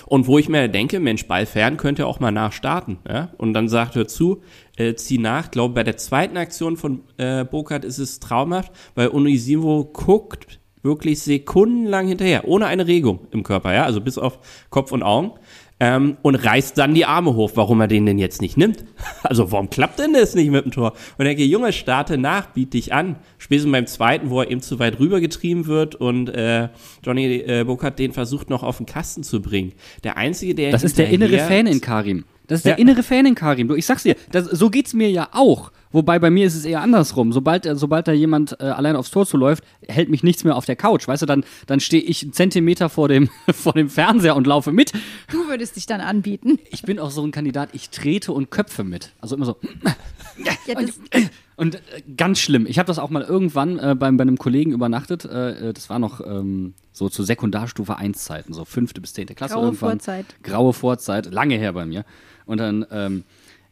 Speaker 3: Und wo ich mir denke, Mensch, Ball fern könnte auch mal nachstarten. Ja? Und dann sagt er zu, äh, zieh nach. Ich glaube, bei der zweiten Aktion von äh, Burkhardt ist es traumhaft, weil Unisivo guckt wirklich sekundenlang hinterher, ohne eine Regung im Körper, ja, also bis auf Kopf und Augen ähm, und reißt dann die Arme hoch, warum er den denn jetzt nicht nimmt. Also warum klappt denn das nicht mit dem Tor? Und denke, Junge, starte nach, biet dich an. Spätestens beim zweiten, wo er eben zu weit rübergetrieben wird und äh, Johnny äh, Burkhardt den versucht noch auf den Kasten zu bringen. Der Einzige, der
Speaker 2: Das ist der innere Fan in Karim. Das ist der innere Fan in Karim. Du, ich sag's dir, das, so geht's mir ja auch. Wobei bei mir ist es eher andersrum. Sobald, äh, sobald da jemand äh, allein aufs Tor zuläuft, hält mich nichts mehr auf der Couch. Weißt du, dann, dann stehe ich einen Zentimeter vor dem, vor dem Fernseher und laufe mit.
Speaker 1: Du würdest dich dann anbieten.
Speaker 2: Ich bin auch so ein Kandidat, ich trete und köpfe mit. Also immer so.
Speaker 1: Ja,
Speaker 2: Und äh, ganz schlimm. Ich habe das auch mal irgendwann äh, bei, bei einem Kollegen übernachtet. Äh, äh, das war noch ähm, so zu Sekundarstufe 1 Zeiten, so fünfte bis zehnte Klasse
Speaker 1: Graue
Speaker 2: irgendwann.
Speaker 1: Vorzeit.
Speaker 2: Graue Vorzeit, lange her bei mir. Und dann, ähm,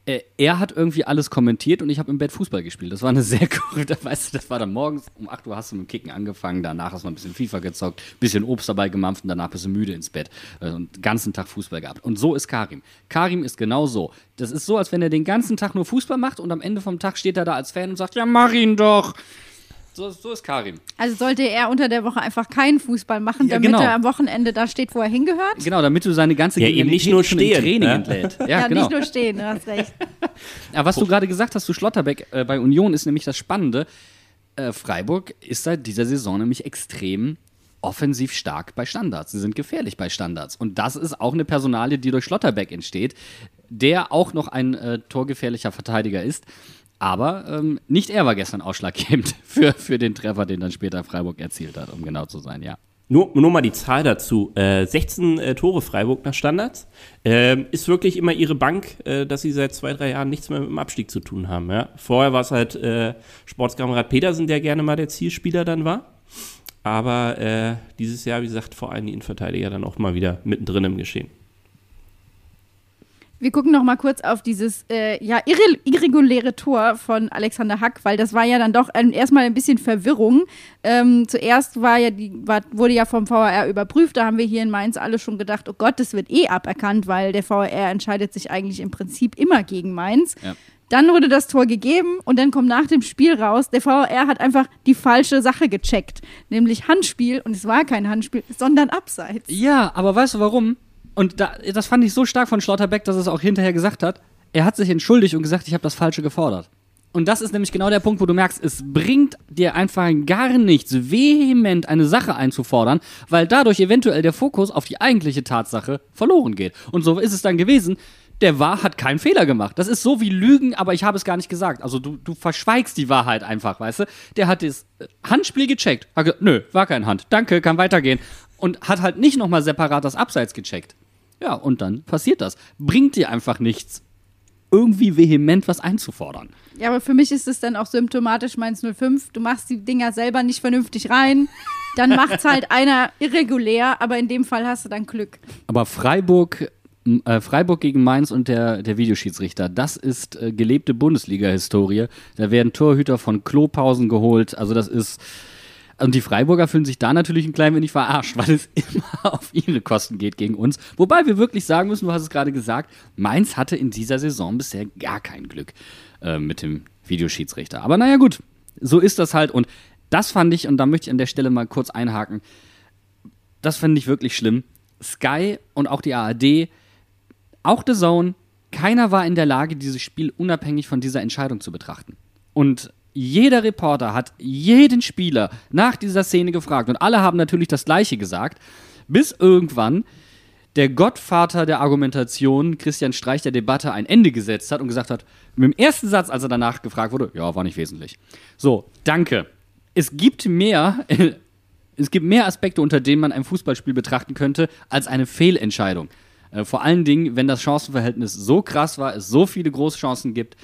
Speaker 2: äh, er hat irgendwie alles kommentiert und ich habe im Bett Fußball gespielt. Das war eine sehr coole, weißt du, das war dann morgens um 8 Uhr hast du mit dem Kicken angefangen, danach hast du ein bisschen FIFA gezockt, bisschen Obst dabei gemampft und danach bist du müde ins Bett äh, und den ganzen Tag Fußball gehabt. Und so ist Karim. Karim ist genau so. Das ist so, als wenn er den ganzen Tag nur Fußball macht und am Ende vom Tag steht er da als Fan und sagt, ja, mach ihn doch. So, so ist Karim.
Speaker 1: also sollte er unter der Woche einfach keinen Fußball machen,
Speaker 2: Ja,
Speaker 1: damit
Speaker 2: genau.
Speaker 1: er am Wochenende da steht, wo er hingehört.
Speaker 2: Genau, damit du seine ganze
Speaker 3: Ja, eben nicht nur
Speaker 2: schon im
Speaker 3: stehen,
Speaker 2: Training
Speaker 3: ne?
Speaker 2: entlädt. Ja,
Speaker 1: Ja,
Speaker 2: genau.
Speaker 1: nicht nur stehen, du hast recht.
Speaker 2: Ja, was du gerade gesagt hast zu Schlotterbeck äh, bei Union ist nämlich das Spannende. Äh, Freiburg ist seit dieser Saison nämlich extrem offensiv stark bei Standards. Sie sind gefährlich bei Standards. Und das ist auch eine Personalie, die durch Schlotterbeck entsteht, der auch noch ein äh, torgefährlicher Verteidiger ist. Aber ähm, nicht er war gestern ausschlaggebend für, für den Treffer, den dann später Freiburg erzielt hat, um genau zu sein, ja.
Speaker 3: Nur, nur mal die Zahl dazu. Äh, 16 äh, Tore Freiburg nach Standards. Ähm, ist wirklich immer ihre Bank, äh, dass sie seit zwei, drei Jahren nichts mehr mit dem Abstieg zu tun haben. Ja? Vorher war es halt äh, Sportskamerad Petersen, der gerne mal der Zielspieler dann war. Aber äh, dieses Jahr, wie gesagt, vor allem die Innenverteidiger dann auch mal wieder mittendrin im Geschehen.
Speaker 1: Wir gucken noch mal kurz auf dieses äh, ja, irre irreguläre Tor von Alexander Hack, weil das war ja dann doch ein, erstmal ein bisschen Verwirrung. Ähm, zuerst war ja die, war, wurde ja vom VAR überprüft, da haben wir hier in Mainz alle schon gedacht, oh Gott, das wird eh aberkannt, weil der VAR entscheidet sich eigentlich im Prinzip immer gegen Mainz.
Speaker 2: Ja.
Speaker 1: Dann wurde das Tor gegeben und dann kommt nach dem Spiel raus, der VAR hat einfach die falsche Sache gecheckt, nämlich Handspiel und es war kein Handspiel, sondern Abseits.
Speaker 2: Ja, aber weißt du warum? Und da, das fand ich so stark von Schlotterbeck, dass er es auch hinterher gesagt hat. Er hat sich entschuldigt und gesagt, ich habe das Falsche gefordert. Und das ist nämlich genau der Punkt, wo du merkst, es bringt dir einfach gar nichts, vehement eine Sache einzufordern, weil dadurch eventuell der Fokus auf die eigentliche Tatsache verloren geht. Und so ist es dann gewesen. Der war, hat keinen Fehler gemacht. Das ist so wie Lügen, aber ich habe es gar nicht gesagt. Also du, du verschweigst die Wahrheit einfach, weißt du? Der hat das äh, Handspiel gecheckt. Hat gesagt, nö, war kein Hand. Danke, kann weitergehen. Und hat halt nicht nochmal separat das Abseits gecheckt. Ja, und dann passiert das. Bringt dir einfach nichts, irgendwie vehement was einzufordern.
Speaker 1: Ja, aber für mich ist es dann auch symptomatisch Mainz 05. Du machst die Dinger selber nicht vernünftig rein. Dann macht's halt einer irregulär, aber in dem Fall hast du dann Glück.
Speaker 2: Aber Freiburg, äh, Freiburg gegen Mainz und der, der Videoschiedsrichter, das ist äh, gelebte Bundesliga-Historie. Da werden Torhüter von Klopausen geholt. Also das ist. Und die Freiburger fühlen sich da natürlich ein klein wenig verarscht, weil es immer auf ihre Kosten geht gegen uns. Wobei wir wirklich sagen müssen, du hast es gerade gesagt, Mainz hatte in dieser Saison bisher gar kein Glück äh, mit dem Videoschiedsrichter. Aber naja, gut, so ist das halt. Und das fand ich, und da möchte ich an der Stelle mal kurz einhaken, das fand ich wirklich schlimm. Sky und auch die ARD, auch The Zone, keiner war in der Lage, dieses Spiel unabhängig von dieser Entscheidung zu betrachten. Und jeder Reporter hat jeden Spieler nach dieser Szene gefragt und alle haben natürlich das Gleiche gesagt, bis irgendwann der Gottvater der Argumentation, Christian Streich, der Debatte ein Ende gesetzt hat und gesagt hat, mit dem ersten Satz, als er danach gefragt wurde, ja, war nicht wesentlich. So, danke. Es gibt mehr, es gibt mehr Aspekte, unter denen man ein Fußballspiel betrachten könnte, als eine Fehlentscheidung. Äh, vor allen Dingen, wenn das Chancenverhältnis so krass war, es so viele Großchancen gibt.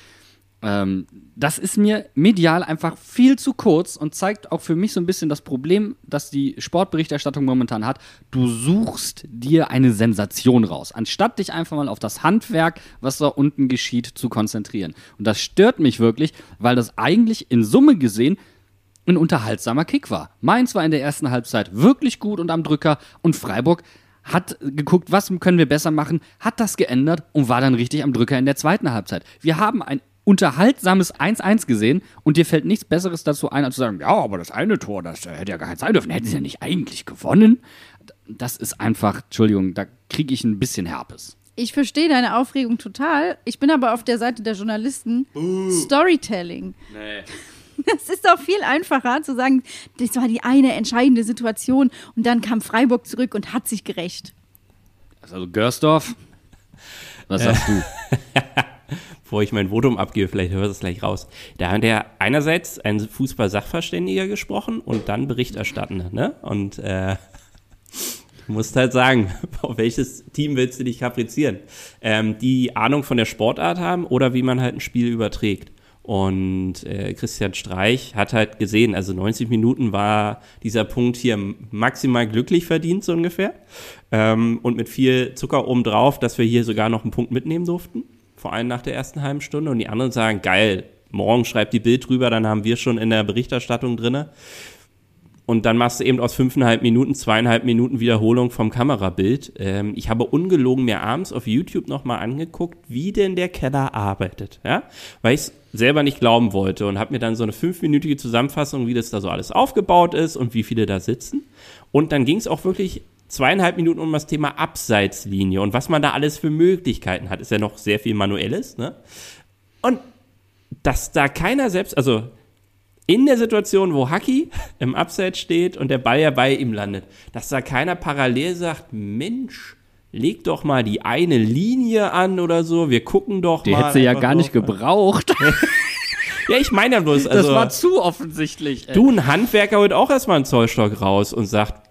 Speaker 2: Ähm, das ist mir medial einfach viel zu kurz und zeigt auch für mich so ein bisschen das Problem, das die Sportberichterstattung momentan hat. Du suchst dir eine Sensation raus, anstatt dich einfach mal auf das Handwerk, was da unten geschieht, zu konzentrieren. Und das stört mich wirklich, weil das eigentlich in Summe gesehen ein unterhaltsamer Kick war. Mainz war in der ersten Halbzeit wirklich gut und am Drücker und Freiburg hat geguckt, was können wir besser machen, hat das geändert und war dann richtig am Drücker in der zweiten Halbzeit. Wir haben ein unterhaltsames 1-1 gesehen und dir fällt nichts Besseres dazu ein, als zu sagen, ja, aber das eine Tor, das äh, hätte ja gar nicht sein dürfen, hätten sie ja nicht eigentlich gewonnen. Das ist einfach, Entschuldigung, da kriege ich ein bisschen Herpes.
Speaker 1: Ich verstehe deine Aufregung total. Ich bin aber auf der Seite der Journalisten. Storytelling.
Speaker 2: Nee.
Speaker 1: Es ist doch viel einfacher zu sagen, das war die eine entscheidende Situation und dann kam Freiburg zurück und hat sich gerecht.
Speaker 2: Also Görsdorf, was sagst du?
Speaker 3: Bevor ich mein Votum abgebe, vielleicht hört es gleich raus. Da hat er einerseits ein Fußball-Sachverständiger gesprochen und dann Berichterstattender, ne? Und äh, du musst halt sagen, auf welches Team willst du dich kaprizieren? Ähm, die Ahnung von der Sportart haben oder wie man halt ein Spiel überträgt. Und äh, Christian Streich hat halt gesehen, also 90 Minuten war dieser Punkt hier maximal glücklich verdient, so ungefähr. Ähm, und mit viel Zucker obendrauf, dass wir hier sogar noch einen Punkt mitnehmen durften. Vor allem nach der ersten halben Stunde. Und die anderen sagen, geil, morgen schreibt die Bild drüber, dann haben wir schon in der Berichterstattung drinne. Und dann machst du eben aus fünfeinhalb Minuten, zweieinhalb Minuten Wiederholung vom Kamerabild. Ähm, ich habe ungelogen mir abends auf YouTube nochmal angeguckt, wie denn der Keller arbeitet. Ja? Weil ich es selber nicht glauben wollte und habe mir dann so eine fünfminütige Zusammenfassung, wie das da so alles aufgebaut ist und wie viele da sitzen. Und dann ging es auch wirklich zweieinhalb Minuten um das Thema Abseitslinie und was man da alles für Möglichkeiten hat. Ist ja noch sehr viel Manuelles. Ne? Und dass da keiner selbst, also in der Situation, wo Haki im Abseits steht und der Ball ja bei ihm landet, dass da keiner parallel sagt, Mensch, leg doch mal die eine Linie an oder so, wir gucken doch
Speaker 2: Die
Speaker 3: mal.
Speaker 2: hätte sie ja gar nicht gebraucht.
Speaker 3: Ja, ich meine ja bloß, also
Speaker 2: das war zu offensichtlich. ey.
Speaker 3: du, ein Handwerker holt auch erstmal einen Zollstock raus und sagt,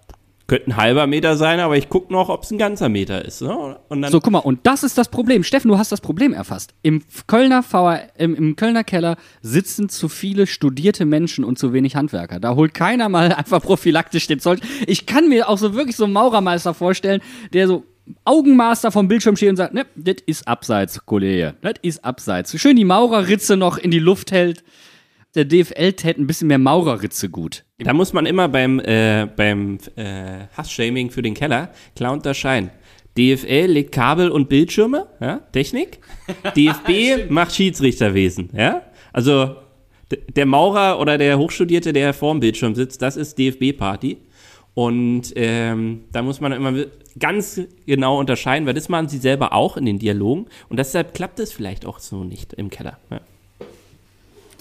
Speaker 3: könnte ein halber Meter sein, aber ich gucke noch, ob es ein ganzer Meter ist. Ne?
Speaker 2: So, guck mal, und das ist das Problem. Steffen, du hast das Problem erfasst. Im Kölner VR, im, im Kölner Keller sitzen zu viele studierte Menschen und zu wenig Handwerker. Da holt keiner mal einfach prophylaktisch den Zoll. Ich kann mir auch so wirklich so einen Maurermeister vorstellen, der so Augenmaster vom Bildschirm steht und sagt, ne, das ist abseits, Kollege. Das ist abseits. Schön die Maurerritze noch in die Luft hält. Der DFL täte ein bisschen mehr Maurerritze gut.
Speaker 3: Da muss man immer beim, äh, beim äh, Hassshaming für den Keller klar unterscheiden. DFL legt Kabel und Bildschirme, ja, Technik. DFB macht Schiedsrichterwesen, ja. Also der Maurer oder der Hochstudierte, der vorm Bildschirm sitzt, das ist DFB-Party. Und ähm, da muss man immer ganz genau unterscheiden, weil das machen sie selber auch in den Dialogen. Und deshalb klappt es vielleicht auch so nicht im Keller. Ja.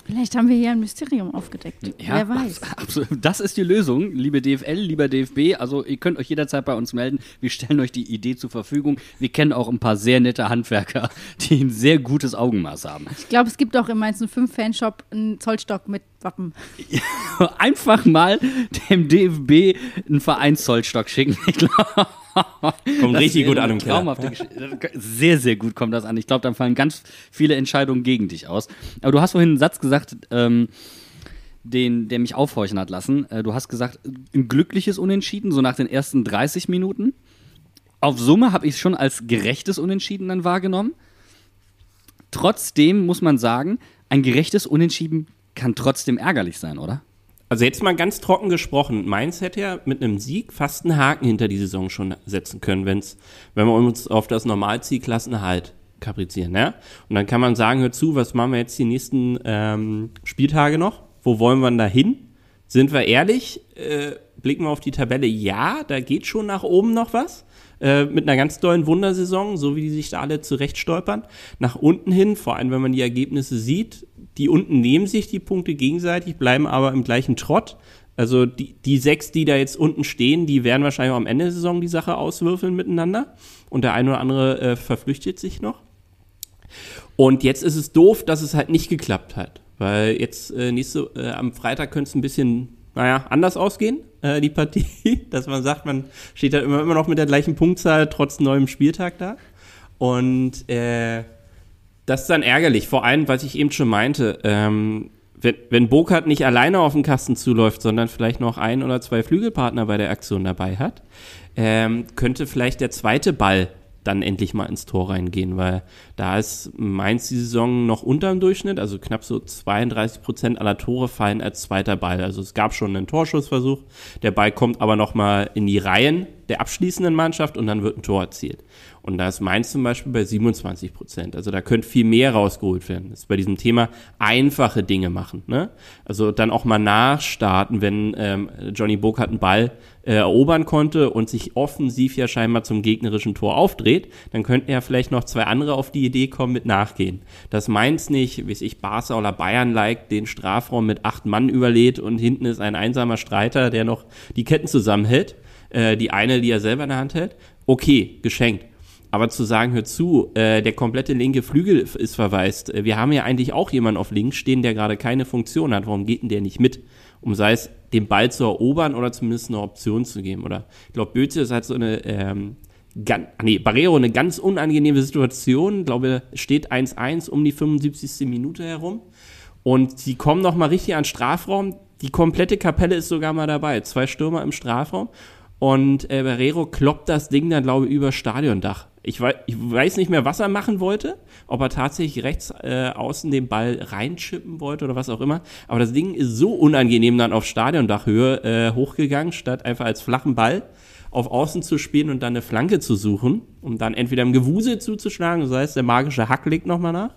Speaker 1: Vielleicht haben wir hier ein Mysterium aufgedeckt. Wer weiß.
Speaker 2: Absolut. Das ist die Lösung, liebe DFL, lieber DFB. Also ihr könnt euch jederzeit bei uns melden. Wir stellen euch die Idee zur Verfügung. Wir kennen auch ein paar sehr nette Handwerker, die ein sehr gutes Augenmaß haben.
Speaker 1: Ich glaube, es gibt auch im Mainz 5 Fanshop einen Zollstock mit Wappen.
Speaker 2: Einfach mal dem DFB einen Vereinszollstock schicken. Ich glaube,
Speaker 3: Kommt
Speaker 2: das
Speaker 3: richtig gut an im Keller.
Speaker 2: Sehr, sehr gut kommt das an. Ich glaube, dann fallen ganz viele Entscheidungen gegen dich aus. Aber du hast vorhin einen Satz gesagt, ähm, den, der mich aufhorchen hat lassen. Äh, du hast gesagt, ein glückliches Unentschieden, so nach den ersten 30 Minuten. Auf Summe habe ich es schon als gerechtes Unentschieden dann wahrgenommen. Trotzdem muss man sagen, ein gerechtes Unentschieden kann trotzdem ärgerlich sein, oder?
Speaker 3: Also jetzt mal ganz trocken gesprochen, Mainz hätte ja mit einem Sieg fast einen Haken hinter die Saison schon setzen können, wenn's, wenn wir uns auf das Normalziel Klassenerhalt kaprizieren. Ja? Und dann kann man sagen, hör zu, was machen wir jetzt die nächsten ähm, Spieltage noch? Wo wollen wir denn da hin? Sind wir ehrlich? Äh, blicken wir auf die Tabelle? Ja, da geht schon nach oben noch was. Äh, mit einer ganz tollen Wundersaison, so wie die sich da alle zurecht stolpern. Nach unten hin, vor allem wenn man die Ergebnisse sieht, die unten nehmen sich die Punkte gegenseitig, bleiben aber im gleichen Trott. Also die, die sechs, die da jetzt unten stehen, die werden wahrscheinlich auch am Ende der Saison die Sache auswürfeln miteinander. Und der eine oder andere äh, verflüchtet sich noch. Und jetzt ist es doof, dass es halt nicht geklappt hat. Weil jetzt äh, nächste, äh, am Freitag könnte es ein bisschen, naja, anders ausgehen, äh, die Partie. dass man sagt, man steht da immer, immer noch mit der gleichen Punktzahl trotz neuem Spieltag da. Und äh, Das ist dann ärgerlich. Vor allem, was ich eben schon meinte, ähm, wenn, wenn Burkhardt nicht alleine auf den Kasten zuläuft, sondern vielleicht noch ein oder zwei Flügelpartner bei der Aktion dabei hat, ähm, könnte vielleicht der zweite Ball dann endlich mal ins Tor reingehen, weil da ist Mainz die Saison noch unter dem Durchschnitt, also knapp so 32 Prozent aller Tore fallen als zweiter Ball. Also es gab schon einen Torschussversuch, der Ball kommt aber noch mal in die Reihen der abschließenden Mannschaft und dann wird ein Tor erzielt. Und da ist Mainz zum Beispiel bei 27 Prozent. Also da könnte viel mehr rausgeholt werden. Das ist bei diesem Thema einfache Dinge machen. Ne? Also dann auch mal nachstarten, wenn ähm, Johnny Burkhardt einen Ball äh, erobern konnte und sich offensiv ja scheinbar zum gegnerischen Tor aufdreht, dann könnten ja vielleicht noch zwei andere auf die Idee kommen mit Nachgehen. Dass Mainz nicht, wie ich, Barca oder Bayern like, den Strafraum mit acht Mann überlädt und hinten ist ein einsamer Streiter, der noch die Ketten zusammenhält, äh, die eine, die er selber in der Hand hält. Okay, geschenkt. Aber zu sagen, hör zu, äh, der komplette linke Flügel ist verwaist. Äh, wir haben ja eigentlich auch jemanden auf links stehen, der gerade keine Funktion hat. Warum geht denn der nicht mit? Um sei es, den Ball zu erobern oder zumindest eine Option zu geben. Oder ich glaube, Böze ist halt so eine, ähm, gan, nee, Barrero eine ganz unangenehme Situation. Ich glaube, steht 1-1 um die 75. Minute herum. Und sie kommen noch mal richtig an Strafraum. Die komplette Kapelle ist sogar mal dabei. Zwei Stürmer im Strafraum. Und äh, Barrero kloppt das Ding dann, glaube ich, über Stadiondach. Ich weiß, ich weiß nicht mehr, was er machen wollte, ob er tatsächlich rechts äh, außen den Ball reinschippen wollte oder was auch immer. Aber das Ding ist so unangenehm dann auf Stadiondachhöhe äh, hochgegangen, statt einfach als flachen Ball auf Außen zu spielen und dann eine Flanke zu suchen, um dann entweder im Gewusel zuzuschlagen, das heißt, der magische Hack legt nochmal nach,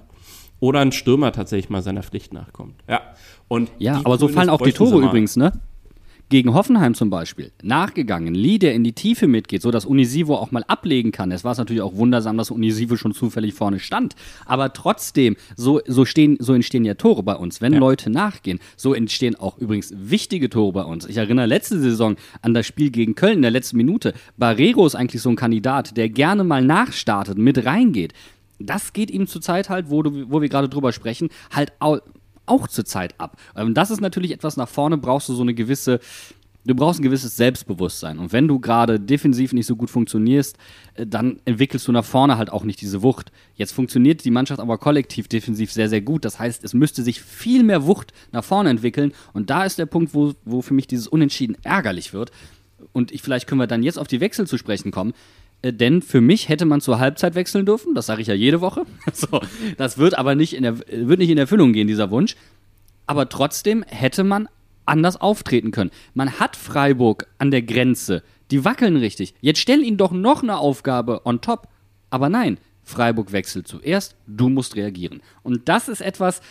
Speaker 3: oder ein Stürmer tatsächlich mal seiner Pflicht nachkommt. Ja, und
Speaker 2: ja aber so fallen auch die Tore übrigens, ne? Gegen Hoffenheim zum Beispiel nachgegangen, Lee, der in die Tiefe mitgeht, so dass Unisivo auch mal ablegen kann. Es war natürlich auch wundersam, dass Unisivo schon zufällig vorne stand. Aber trotzdem, so, so, stehen, so entstehen ja Tore bei uns. Wenn ja. Leute nachgehen, so entstehen auch übrigens wichtige Tore bei uns. Ich erinnere letzte Saison an das Spiel gegen Köln in der letzten Minute. Barrero ist eigentlich so ein Kandidat, der gerne mal nachstartet, mit reingeht das geht ihm zurzeit halt, wo, du, wo wir gerade drüber sprechen, halt auch zurzeit ab. Und das ist natürlich etwas nach vorne, brauchst du so eine gewisse, du brauchst ein gewisses Selbstbewusstsein. Und wenn du gerade defensiv nicht so gut funktionierst, äh, dann entwickelst du nach vorne halt auch nicht diese Wucht. Jetzt funktioniert die Mannschaft aber kollektiv defensiv sehr, sehr gut. Das heißt, es müsste sich viel mehr Wucht nach vorne entwickeln. Und da ist der Punkt, wo, wo für mich dieses Unentschieden ärgerlich wird. Und ich, vielleicht können wir dann jetzt auf die Wechsel zu sprechen kommen. Äh, denn für mich hätte man zur Halbzeit wechseln dürfen, das sage ich ja jede Woche. so, das wird aber nicht in, der, wird nicht in Erfüllung gehen, dieser Wunsch. Aber trotzdem hätte man anders auftreten können. Man hat Freiburg an der Grenze, die wackeln richtig. Jetzt stell ihnen doch noch eine Aufgabe on top. Aber nein, Freiburg wechselt zuerst, du musst reagieren. Und das ist etwas,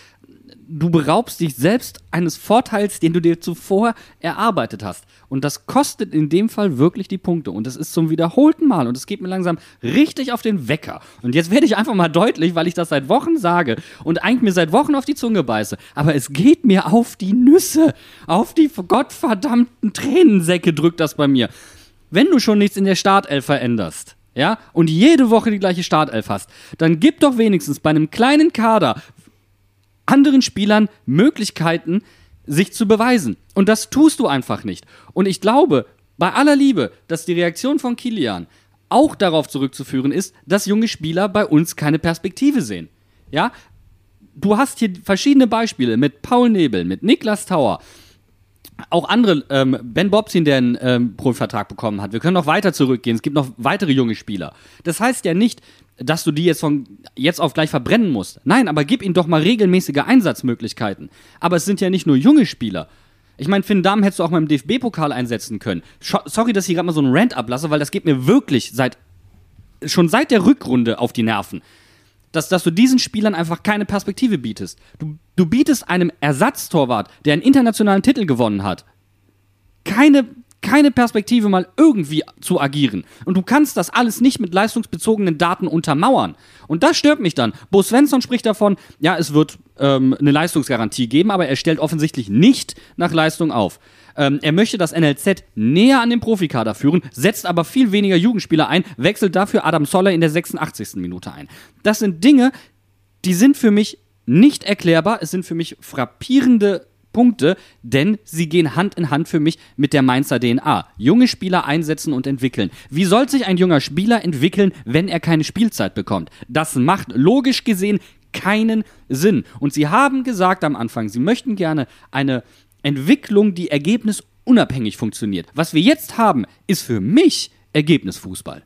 Speaker 2: du beraubst dich selbst eines Vorteils, den du dir zuvor erarbeitet hast. Und das kostet in dem Fall wirklich die Punkte. Und das ist zum wiederholten Mal. Und es geht mir langsam richtig auf den Wecker. Und jetzt werde ich einfach mal deutlich, weil ich das seit Wochen sage und eigentlich mir seit Wochen auf die Zunge beiße. Aber es geht mir auf die Nüsse. Auf die gottverdammten Tränensäcke drückt das bei mir. Wenn du schon nichts in der Startelf veränderst, ja, und jede Woche die gleiche Startelf hast, dann gib doch wenigstens bei einem kleinen Kader anderen Spielern Möglichkeiten, sich zu beweisen. Und das tust du einfach nicht. Und ich glaube, bei aller Liebe, dass die Reaktion von Kilian auch darauf zurückzuführen ist, dass junge Spieler bei uns keine Perspektive sehen. Ja, du hast hier verschiedene Beispiele mit Paul Nebel, mit Niklas Tauer, auch andere, ähm, Ben Bobsin, der einen ähm, Profivertrag bekommen hat. Wir können noch weiter zurückgehen. Es gibt noch weitere junge Spieler. Das heißt ja nicht, dass du die jetzt von jetzt auf gleich verbrennen musst. Nein, aber gib ihnen doch mal regelmäßige Einsatzmöglichkeiten. Aber es sind ja nicht nur junge Spieler. Ich meine, Finn Dahm hättest du auch mal im DFB-Pokal einsetzen können. Sorry, dass ich gerade mal so einen Rant ablasse, weil das geht mir wirklich seit schon seit der Rückrunde auf die Nerven dass, dass du diesen Spielern einfach keine Perspektive bietest. Du, du bietest einem Ersatztorwart, der einen internationalen Titel gewonnen hat, keine, keine Perspektive, mal irgendwie zu agieren. Und du kannst das alles nicht mit leistungsbezogenen Daten untermauern. Und das stört mich dann. Bo Svensson spricht davon, ja, es wird ähm, eine Leistungsgarantie geben, aber er stellt offensichtlich nicht nach Leistung auf. Ähm, er möchte das NLZ näher an den Profikader führen, setzt aber viel weniger Jugendspieler ein, wechselt dafür Adam Soller in der 86. Minute ein. Das sind Dinge, die sind für mich nicht erklärbar. Es sind für mich frappierende Punkte, denn sie gehen Hand in Hand für mich mit der Mainzer DNA. Junge Spieler einsetzen und entwickeln. Wie soll sich ein junger Spieler entwickeln, wenn er keine Spielzeit bekommt? Das macht logisch gesehen keinen Sinn. Und sie haben gesagt am Anfang, sie möchten gerne eine Entwicklung, die ergebnisunabhängig funktioniert. Was wir jetzt haben, ist für mich Ergebnisfußball.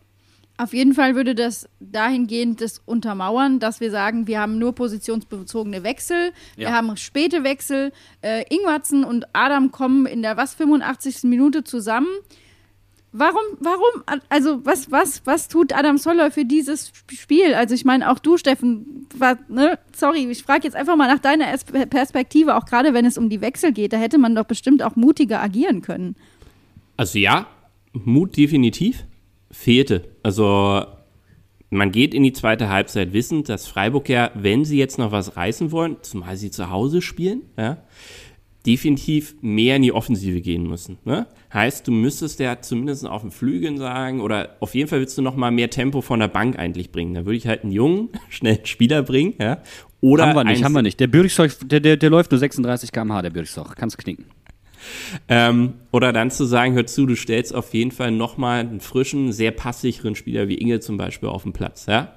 Speaker 1: Auf jeden Fall würde das dahingehend das untermauern, dass wir sagen, wir haben nur positionsbezogene Wechsel, wir
Speaker 2: Ja.
Speaker 1: haben späte Wechsel. Äh, Ingwatzen und Adam kommen in der was 85. Minute zusammen. Warum, warum, also was, was, was tut Adam Soller für dieses Sp- Spiel? Also ich meine, auch du, Steffen, war, ne, sorry, ich frage jetzt einfach mal nach deiner Perspektive, auch gerade wenn es um die Wechsel geht, da hätte man doch bestimmt auch mutiger agieren können.
Speaker 3: Also ja, Mut definitiv fehlte. Also man geht in die zweite Halbzeit wissend, dass Freiburg ja, wenn sie jetzt noch was reißen wollen, zumal sie zu Hause spielen, ja, definitiv mehr in die Offensive gehen müssen. Ne? Heißt, du müsstest ja zumindest auf den Flügeln sagen, oder auf jeden Fall willst du noch mal mehr Tempo von der Bank eigentlich bringen. Da würde ich halt einen jungen, schnellen Spieler bringen, ja. Oder
Speaker 2: haben wir nicht, haben wir nicht. Der Bürgstoch, der, der, der läuft nur 36 km/h, der Bürgstoch. Kannst knicken.
Speaker 3: Ähm, oder dann zu sagen, hör zu, du stellst auf jeden Fall nochmal einen frischen, sehr passsicheren Spieler wie Inge zum Beispiel auf den Platz, ja.